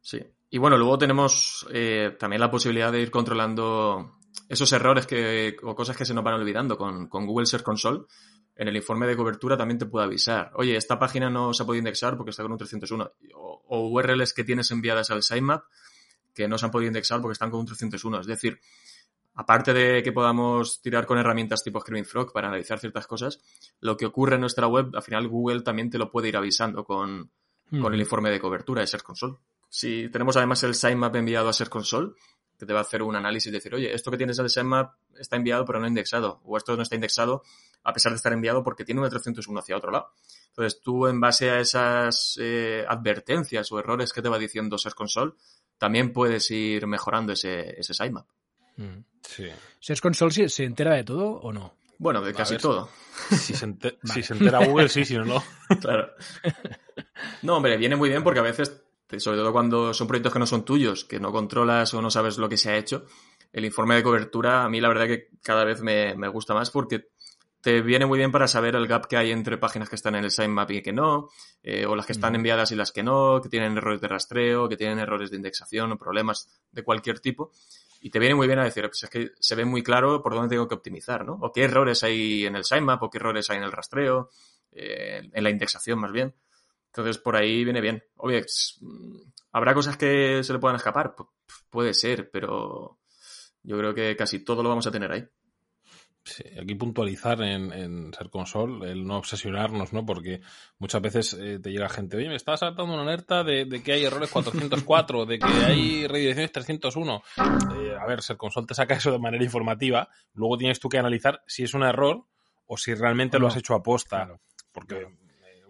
Sí. Y bueno, luego tenemos eh, también la posibilidad de ir controlando esos errores que, o cosas que se nos van olvidando con, con Google Search Console en el informe de cobertura también te puede avisar, oye, esta página no se ha podido indexar porque está con un 301, o, URLs que tienes enviadas al sitemap que no se han podido indexar porque están con un 301. Es decir, aparte de que podamos tirar con herramientas tipo Screaming Frog para analizar ciertas cosas, lo que ocurre en nuestra web, al final Google también te lo puede ir avisando con, con el informe de cobertura de Search Console. Si tenemos además el sitemap enviado a Search Console, que te va a hacer un análisis y decir, oye, esto que tienes en el sitemap está enviado pero no indexado, o esto no está indexado a pesar de estar enviado porque tiene un 301 hacia otro lado. Entonces tú en base a esas eh, advertencias o errores que te va diciendo Search Console, también puedes ir mejorando ese, ese sitemap. Mm. Sí. ¿Search Console se, entera de todo o no? Bueno, de casi todo. Si se, entera Google, sí, si no, no. claro. No, hombre, viene muy bien porque a veces sobre todo cuando son proyectos que no son tuyos, que no controlas o no sabes lo que se ha hecho, el informe de cobertura a mí la verdad que cada vez me, gusta más porque te viene muy bien para saber el gap que hay entre páginas que están en el sitemap y que no, eh, o las que están enviadas y las que no, que tienen errores de rastreo, que tienen errores de indexación o problemas de cualquier tipo. Y te viene muy bien a decir, pues es que se ve muy claro por dónde tengo que optimizar, ¿no? O qué errores hay en el sitemap, o qué errores hay en el rastreo, eh, en la indexación más bien. Entonces, por ahí viene bien. Obvio, ¿habrá cosas que se le puedan escapar? puede ser, pero yo creo que casi todo lo vamos a tener ahí. Sí, aquí puntualizar en, en Ser Console, el no obsesionarnos, ¿no? Porque muchas veces eh, te llega gente, oye, me estás saltando una alerta de, que hay errores 404, de que hay redirecciones 301. Eh, a ver, Ser Console te saca eso de manera informativa, luego tienes tú que analizar si es un error o si realmente lo has hecho a posta. Porque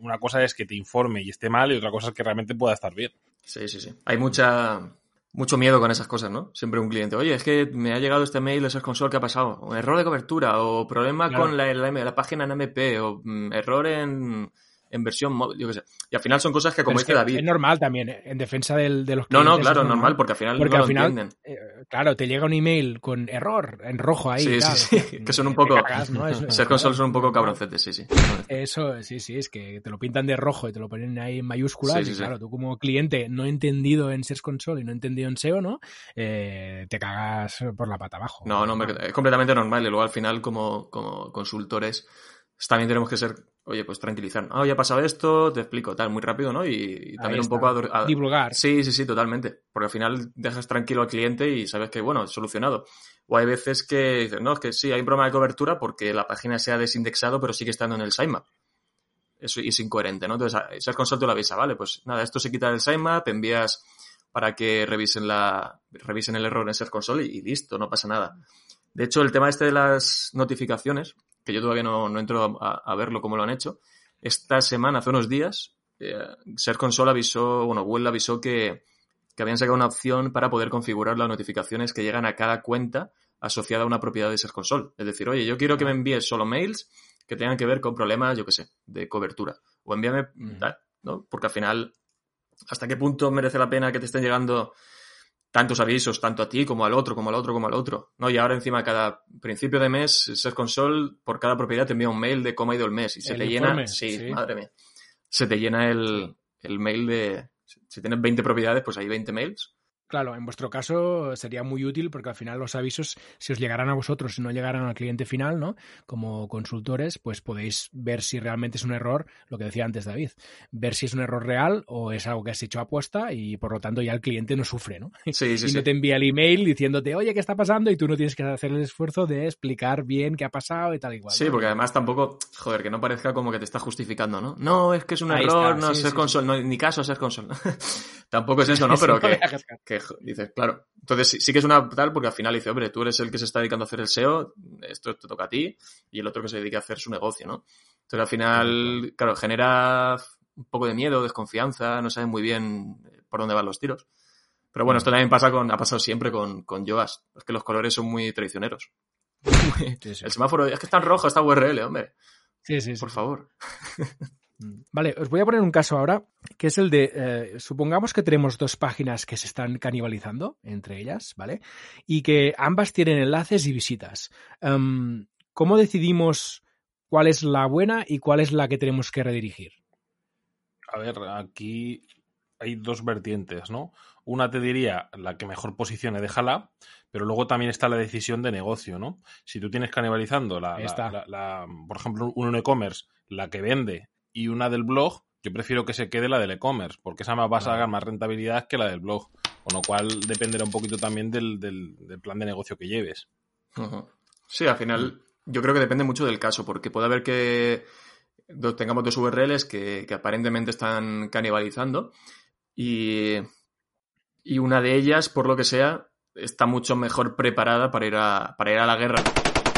una cosa es que te informe y esté mal y otra cosa es que realmente pueda estar bien. Sí, sí, sí. Hay mucha, mucho miedo con esas cosas, ¿no? Siempre un cliente, oye, es que me ha llegado este mail de Search Console, ¿qué ha pasado? O error de cobertura, o problema con la, la, página en MP, o mm, error en en versión móvil, yo qué sé. Y al final son cosas que, como dice David. Es normal también, ¿eh? en defensa del, de los clientes. No, no, claro, normal, normal, porque al final porque no al final, entienden. Eh, claro, te llega un email con error en rojo ahí. Sí, sí, sí. que son un poco. Ser console son un poco cabroncetes, sí, sí. Eso, sí, sí, es que te lo pintan de rojo y te lo ponen ahí en mayúsculas. y claro, tú como cliente no entendido en Search Console y no entendido en SEO, ¿no? Eh, te cagas por la pata abajo. No, no, es completamente normal. Y luego al final, como, como consultores también tenemos que ser, oye, pues tranquilizar. Ah, ya ha pasado esto, te explico, tal, muy rápido, ¿no? Y, también un poco a, divulgar. Sí, sí, sí, totalmente. Porque al final dejas tranquilo al cliente y sabes que, bueno, solucionado. O hay veces que dices, no, es que sí, hay un problema de cobertura porque la página se ha desindexado, pero sigue estando en el sitemap. Eso es incoherente, ¿no? Entonces, ese consulto la avisa, vale, pues nada, esto se quita del sitemap, envías para que revisen la revisen el error en Search Console y listo, no pasa nada. De hecho, el tema este de las notificaciones, que yo todavía no, no entro a, verlo como lo han hecho. Esta semana, hace unos días, eh, Ser Console avisó, bueno, Google avisó que, habían sacado una opción para poder configurar las notificaciones que llegan a cada cuenta asociada a una propiedad de Ser Console. Es decir, oye, yo quiero que me envíes solo mails que tengan que ver con problemas, yo qué sé, de cobertura. O envíame tal, ¿no? Porque al final, ¿hasta qué punto merece la pena que te estén llegando tantos avisos, tanto a ti como al otro, como al otro, como al otro. ¿no? Y ahora encima cada principio de mes, Ser Console, por cada propiedad te envía un mail de cómo ha ido el mes y se te llena, sí, madre mía, se te llena el, el mail de, si tienes 20 propiedades, pues hay 20 mails Claro, en vuestro caso sería muy útil porque al final los avisos, si os llegaran a vosotros y no llegaran al cliente final, ¿no? Como consultores, pues podéis ver si realmente es un error, lo que decía antes David, ver si es un error real o es algo que has hecho apuesta y por lo tanto ya el cliente no sufre, ¿no? Sí, sí, y no te envía el email diciéndote, oye, ¿qué está pasando? Y tú no tienes que hacer el esfuerzo de explicar bien qué ha pasado y tal y cual. Sí, porque además tampoco, joder, que no parezca como que te está justificando, ¿no? No, es que es un error, no es console, no, ni caso ser console. tampoco es eso, ¿no? Pero que dices, claro. Entonces sí, que es una tal porque al final dice, hombre, tú eres el que se está dedicando a hacer el SEO, esto te toca a ti, y el otro que se dedica a hacer su negocio, ¿no? Entonces al final, claro, genera un poco de miedo, desconfianza, no sabes muy bien por dónde van los tiros. Pero bueno, esto también pasa con, ha pasado siempre con, con Yoast, es que los colores son muy traicioneros. El semáforo, es que está en rojo esta URL, hombre. Sí, sí, Por favor. Mm. Vale, os voy a poner un caso ahora, que es el de, eh, supongamos que tenemos dos páginas que se están canibalizando entre ellas, ¿vale? Y que ambas tienen enlaces y visitas. Em, ¿Cómo decidimos cuál es la buena y cuál es la que tenemos que redirigir? A ver, aquí hay dos vertientes, ¿no? Una te diría la que mejor posicione, déjala, pero luego también está la decisión de negocio, ¿no? Si tú tienes canibalizando la, la por ejemplo, un e-commerce, la que vende y una del blog, yo prefiero que se quede la del e-commerce, porque esa más va a sacar más rentabilidad que la del blog. Con lo cual dependerá un poquito también del, plan de negocio que lleves. Sí, al final yo creo que depende mucho del caso, porque puede haber que tengamos dos URLs que, aparentemente están canibalizando y, y, una de ellas, por lo que sea, está mucho mejor preparada para ir a, para ir a la guerra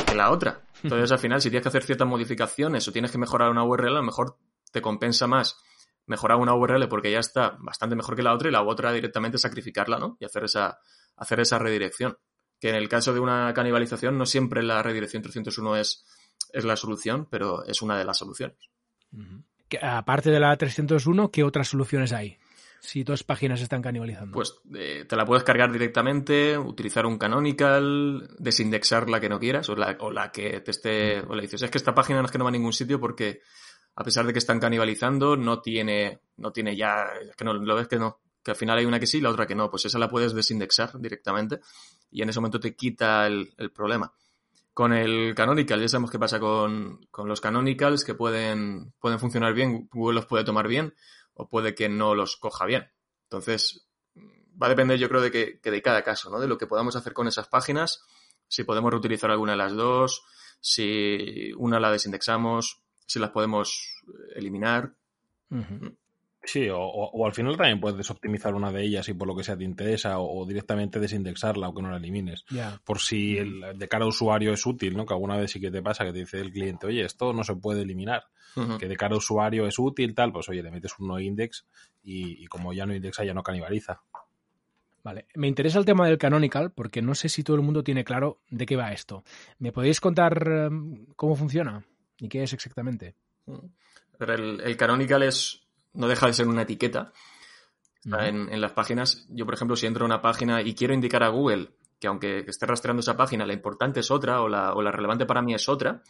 que la otra. Entonces, al final, si tienes que hacer ciertas modificaciones o tienes que mejorar una URL, a lo mejor te compensa más mejorar una URL porque ya está bastante mejor que la otra y la otra directamente sacrificarla, ¿no? Y hacer esa, hacer esa redirección. Que en el caso de una canibalización no siempre la redirección 301 es, es la solución, pero es una de las soluciones. Aparte de la 301, ¿qué otras soluciones hay? si dos páginas están canibalizando? Pues eh, te la puedes cargar directamente, utilizar un canonical, desindexar la que no quieras o la, o la que te esté... O le dices, es que esta página no es que no va a ningún sitio porque a pesar de que están canibalizando, no tiene, no tiene ya... Es que no, lo ves que no. Que al final hay una que sí y la otra que no. Pues esa la puedes desindexar directamente y en ese momento te quita el, el problema. Con el canonical, ya sabemos qué pasa con, con los canonicals que pueden, pueden funcionar bien, Google los puede tomar bien o puede que no los coja bien. Entonces, va a depender yo creo de que, de cada caso, ¿no? De lo que podamos hacer con esas páginas, si podemos reutilizar alguna de las dos, si una la desindexamos, si las podemos eliminar. Sí, o, al final también puedes optimizar una de ellas y por lo que sea te interesa, o, directamente desindexarla o que no la elimines. Por si el, de cara al usuario es útil, ¿no? Que alguna vez sí que te pasa que te dice el cliente, oye, esto no se puede eliminar. Que de cara al usuario es útil, tal, pues oye, le metes un no index y, como ya no indexa, ya no canibaliza. Vale, me interesa el tema del canonical porque no sé si todo el mundo tiene claro de qué va esto. ¿Me podéis contar em, cómo funciona y qué es exactamente? el canonical es no deja de ser una etiqueta. en, las páginas. Yo, por ejemplo, si entro a una página y quiero indicar a Google que aunque esté rastreando esa página, la importante es otra o la, o la relevante para mí es otra,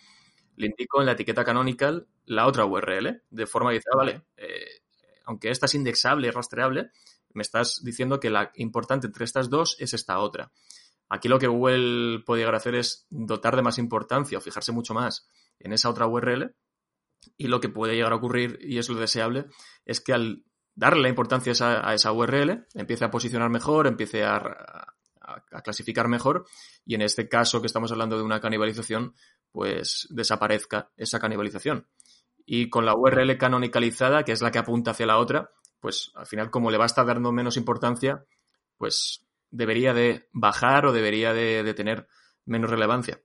le indico en la etiqueta canonical la otra URL, de forma que dice, ah, vale, eh, aunque esta es indexable y rastreable, me estás diciendo que la importante entre estas dos es esta otra. Aquí lo que Google puede llegar a hacer es dotar de más importancia o fijarse mucho más en esa otra URL y lo que puede llegar a ocurrir, y es lo deseable, es que al darle la importancia a esa, URL, empiece a posicionar mejor, empiece a, clasificar mejor, y en este caso que estamos hablando de una canibalización, pues desaparezca esa canibalización. Y con la URL canonicalizada, que es la que apunta hacia la otra, pues al final como le va a estar dando menos importancia, pues debería de bajar o debería de, tener menos relevancia.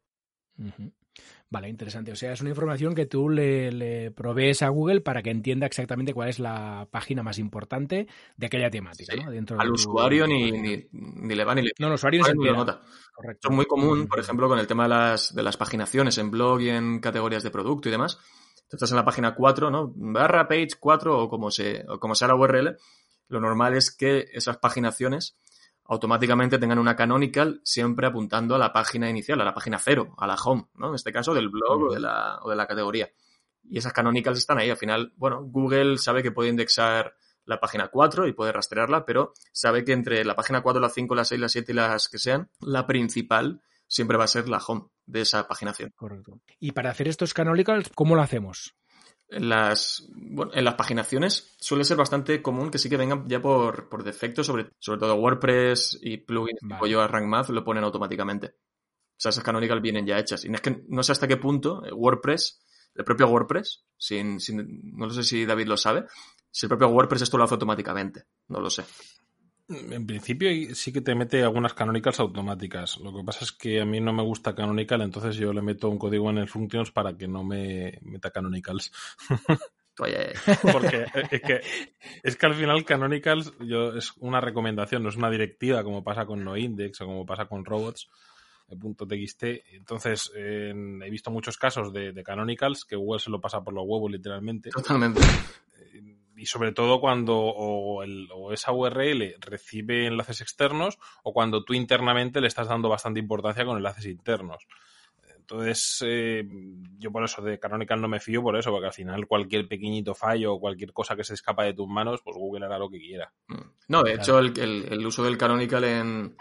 Vale, interesante. O sea, es una información que tú le, provees a Google para que entienda exactamente cuál es la página más importante de aquella temática. ¿no? Dentro Al usuario ni, ni, le va ni le... No, el usuario ni se nota. Correcto. es muy común, por ejemplo, con el tema de las, de las paginaciones en blog y en categorías de producto y demás. Tú estás en la página 4, ¿no? Barra page 4 o como, se, o como sea la URL. Lo normal es que esas paginaciones automáticamente tengan una canonical siempre apuntando a la página inicial, a la página cero, a la home, ¿no? En este caso del blog o, de la, o de la categoría. Y esas canonicals están ahí. Al final, bueno, Google sabe que puede indexar la página 4 y puede rastrearla, pero sabe que entre la página 4, la 5, la 6, la 7 y las que sean, la principal siempre va a ser la home de esa paginación. Correcto. Y para hacer estos canonicals, ¿cómo lo hacemos? En las, bueno, en las paginaciones suele ser bastante común que sí que vengan ya por, por defecto, sobre, sobre todo WordPress y plugins como yo a RankMath lo ponen automáticamente. O sea, esas canonical vienen ya hechas. Y es que no sé hasta qué punto eh, WordPress, el propio WordPress, sin, sin, no sé si David lo sabe, si el propio WordPress esto lo hace automáticamente. No lo sé. En principio sí que te mete algunas canonicals automáticas. Lo que pasa es que a mí no me gusta canonical, entonces yo le meto un código en el functions para que no me meta canonicals. Oye. Porque es que, es que al final canonicals yo, es una recomendación, no es una directiva como pasa con NoIndex o como pasa con robots. .txt. Entonces, he visto muchos casos de, de, Canonicals que Google se lo pasa por los huevos literalmente. Totalmente. Y sobre todo cuando o, el, o, esa URL recibe enlaces externos o cuando tú internamente le estás dando bastante importancia con enlaces internos. Entonces, eh, yo por eso de Canonical no me fío por eso, porque al final cualquier pequeñito fallo o cualquier cosa que se escapa de tus manos, pues Google hará lo que quiera. Mm. No, de hecho, el, el, uso del Canonical en,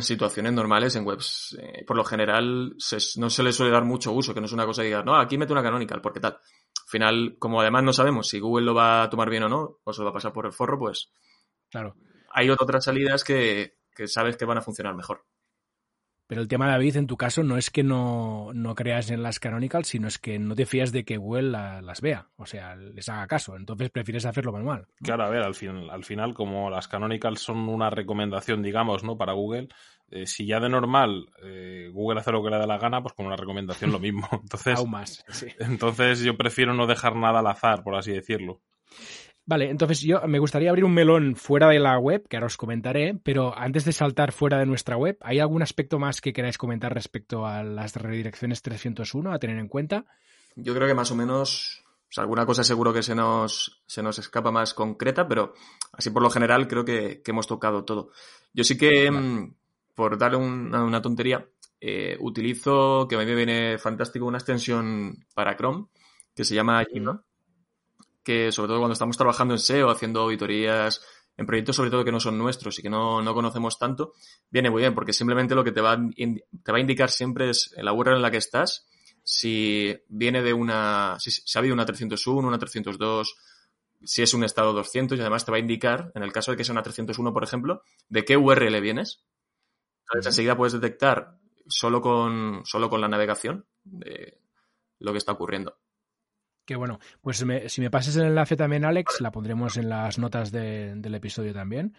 situaciones normales, en webs, eh, por lo general no se le suele dar mucho uso, que no es una cosa que digas, no, aquí mete una Canonical, porque tal. Al final, como además no sabemos si Google lo va a tomar bien o no, o se lo va a pasar por el forro, pues claro. hay otras salidas que, que sabes que van a funcionar mejor. Pero el tema, David, en tu caso no es que no, creas en las canonical, sino es que no te fías de que Google las vea, o sea, les haga caso. Entonces prefieres hacerlo manual. Claro, a ver, al, fin, al final, como las canonical son una recomendación, digamos, ¿no? Para Google, eh, si ya de normal eh, Google hace lo que le da la gana, pues como una recomendación lo mismo. Entonces, Aún más, sí. entonces yo prefiero no dejar nada al azar, por así decirlo. Vale, entonces yo me gustaría abrir un melón fuera de la web, que ahora os comentaré, pero antes de saltar fuera de nuestra web, ¿hay algún aspecto más que queráis comentar respecto a las redirecciones 301 a tener en cuenta? Yo creo que más o menos, alguna cosa seguro que se nos, se nos escapa más concreta, pero así por lo general creo que, hemos tocado todo. Yo sí que, mm, por darle una, tontería, eh, utilizo, que a mí me viene fantástico, una extensión para Chrome que se llama Gino que sobre todo cuando estamos trabajando en SEO, haciendo auditorías en proyectos sobre todo que no son nuestros y que no, conocemos tanto, viene muy bien porque simplemente lo que te va, te va a indicar siempre es la URL en la que estás, si viene de una, si, ha habido una 301, una 302, si es un estado 200 y además te va a indicar, en el caso de que sea una 301, por ejemplo, de qué URL vienes. Entonces enseguida puedes detectar solo con, solo con la navegación de lo que está ocurriendo. Que bueno, pues si me pases el enlace también, Alex, la pondremos en las notas del episodio también.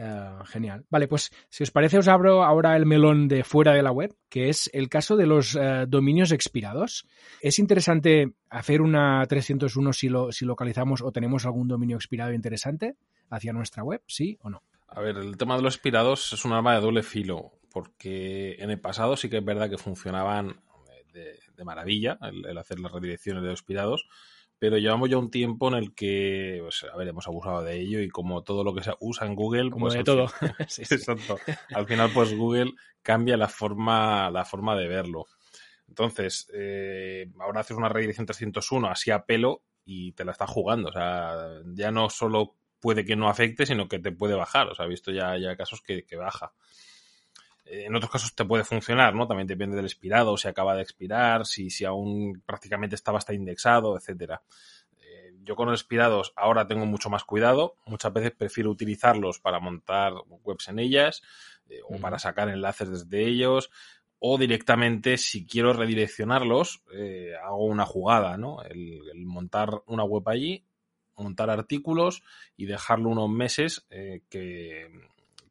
Eh, genial. Vale, pues si os parece, os abro ahora el melón de fuera de la web, que es el caso de los eh, dominios expirados. Es interesante hacer una 301 si, lo, si localizamos o tenemos algún dominio expirado interesante hacia nuestra web, ¿sí o no? A ver, el tema de los expirados es un arma de doble filo, porque en el pasado sí que es verdad que funcionaban de, maravilla el, hacer las redirecciones de expirados, pero llevamos ya un tiempo en el que, pues, a ver, hemos abusado de ello y como todo lo que se usa en Google, como pues, de todo. Al final, pues Google cambia la forma, la forma de verlo. Entonces, eh, ahora haces una redirección 301 así a pelo y te la está jugando. O sea, ya no solo puede que no afecte, sino que te puede bajar. O sea, he visto ya, ya casos que, que baja. En otros casos te puede funcionar, ¿no? También depende del expirado, si acaba de expirar, si, si aún prácticamente estaba hasta indexado, etcétera. Eh, yo con los expirados ahora tengo mucho más cuidado. Muchas veces prefiero utilizarlos para montar webs en ellas eh, o para sacar enlaces desde ellos o directamente si quiero redireccionarlos eh, hago una jugada, ¿no? El, montar una web allí, montar artículos y dejarlo unos meses que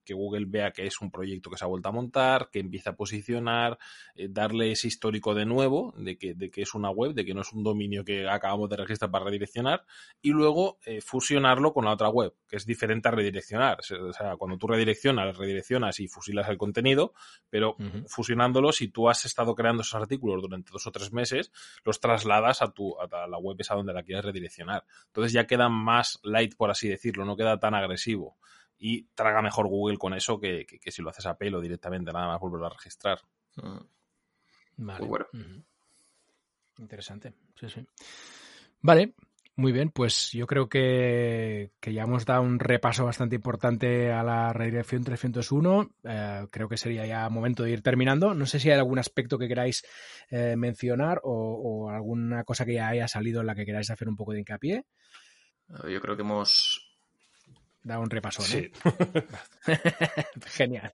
que Google vea que es un proyecto que se ha vuelto a montar, que empieza a posicionar, eh, darle ese histórico de nuevo de que, de que es una web, de que no es un dominio que acabamos de registrar para redireccionar, y luego eh, fusionarlo con la otra web, que es diferente a redireccionar. O sea, cuando tú redireccionas, redireccionas y fusilas el contenido, pero fusionándolo, si tú has estado creando esos artículos durante dos o tres meses, los trasladas a, tu, a la web esa donde la quieres redireccionar. Entonces ya queda más light, por así decirlo, no queda tan agresivo y traga mejor Google con eso que, si lo haces a pelo directamente, nada más volverlo a registrar. Mm. Vale. bueno. Interesante. Sí, sí. Vale, muy bien, pues yo creo que, ya hemos dado un repaso bastante importante a la redirección 301. Eh, creo que sería ya momento de ir terminando. No sé si hay algún aspecto que queráis eh, mencionar o, alguna cosa que ya haya salido en la que queráis hacer un poco de hincapié. Yo creo que hemos da un repaso, ¿no? Genial.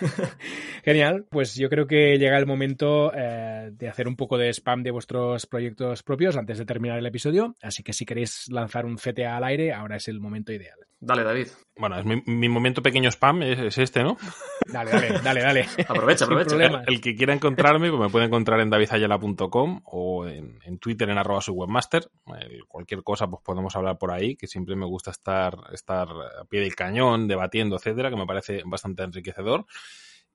Genial. Pues yo creo que llega el momento eh, de hacer un poco de spam de vuestros proyectos propios antes de terminar el episodio. Así que si queréis lanzar un CTA al aire, ahora es el momento ideal. Dale, David. Bueno, es mi, momento pequeño spam es, este, ¿no? Dale, dale, dale, dale. aprovecha, aprovecha. El, que quiera encontrarme, pues me puede encontrar en davidayala.com o en, Twitter en arroba su webmaster. cualquier cosa, pues podemos hablar por ahí, que siempre me gusta estar, estar a pie del cañón, debatiendo, etcétera, que me parece bastante enriquecedor.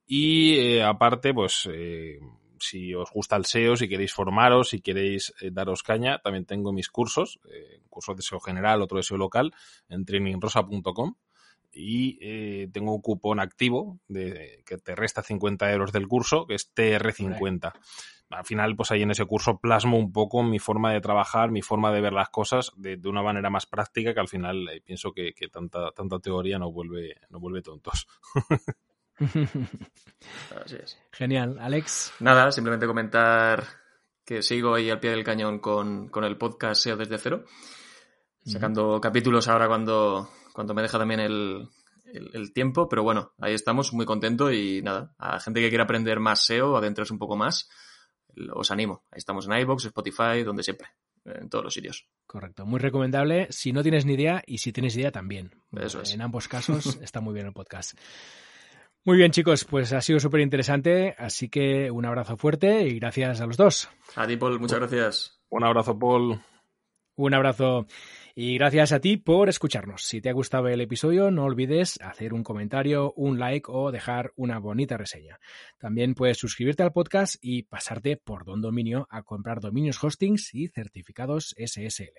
Y eh, aparte, pues eh, si os gusta el SEO, si queréis formaros, si queréis eh, daros caña, también tengo mis cursos, eh, cursos de SEO general, otro de SEO local, en trainingrosa.com. Y eh, tengo un cupón activo de, que te resta 50 euros del curso, que es TR50. Al final, pues ahí en ese curso plasmo un poco mi forma de trabajar, mi forma de ver las cosas de, de una manera más práctica, que al final eh, pienso que, que, tanta, tanta teoría nos vuelve, nos vuelve tontos. Así es. Genial, Alex. Nada, simplemente comentar que sigo ahí al pie del cañón con, con el podcast SEO desde cero, sacando uh -huh. capítulos ahora cuando, cuando me deja también el, el, el, tiempo, pero bueno, ahí estamos, muy contento y nada, a gente que quiera aprender más SEO, adentrarse un poco más, os animo. Ahí estamos en iVoox, Spotify, donde siempre, en todos los sitios. Correcto, muy recomendable si no tienes ni idea y si tienes idea también. Eso es. En ambos casos está muy bien el podcast. Muy bien, chicos, pues ha sido súper interesante, así que un abrazo fuerte y gracias a los dos. A ti, Paul, muchas gracias. Un abrazo, Paul. Un abrazo. Y gracias a ti por escucharnos. Si te ha gustado el episodio, no olvides hacer un comentario, un like o dejar una bonita reseña. También puedes suscribirte al podcast y pasarte por Don Dominio a comprar dominios hostings y certificados SSL.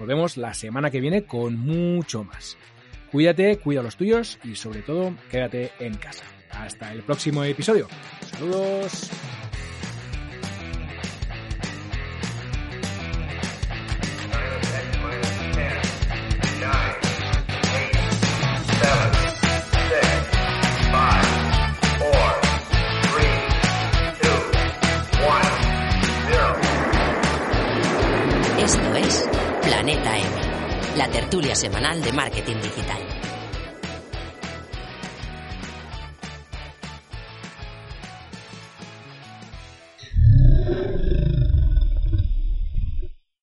Nos vemos la semana que viene con mucho más. Cuídate, cuida los tuyos y sobre todo quédate en casa. Hasta el próximo episodio. Saludos. Esto es Planeta M, la tertulia semanal de marketing digital.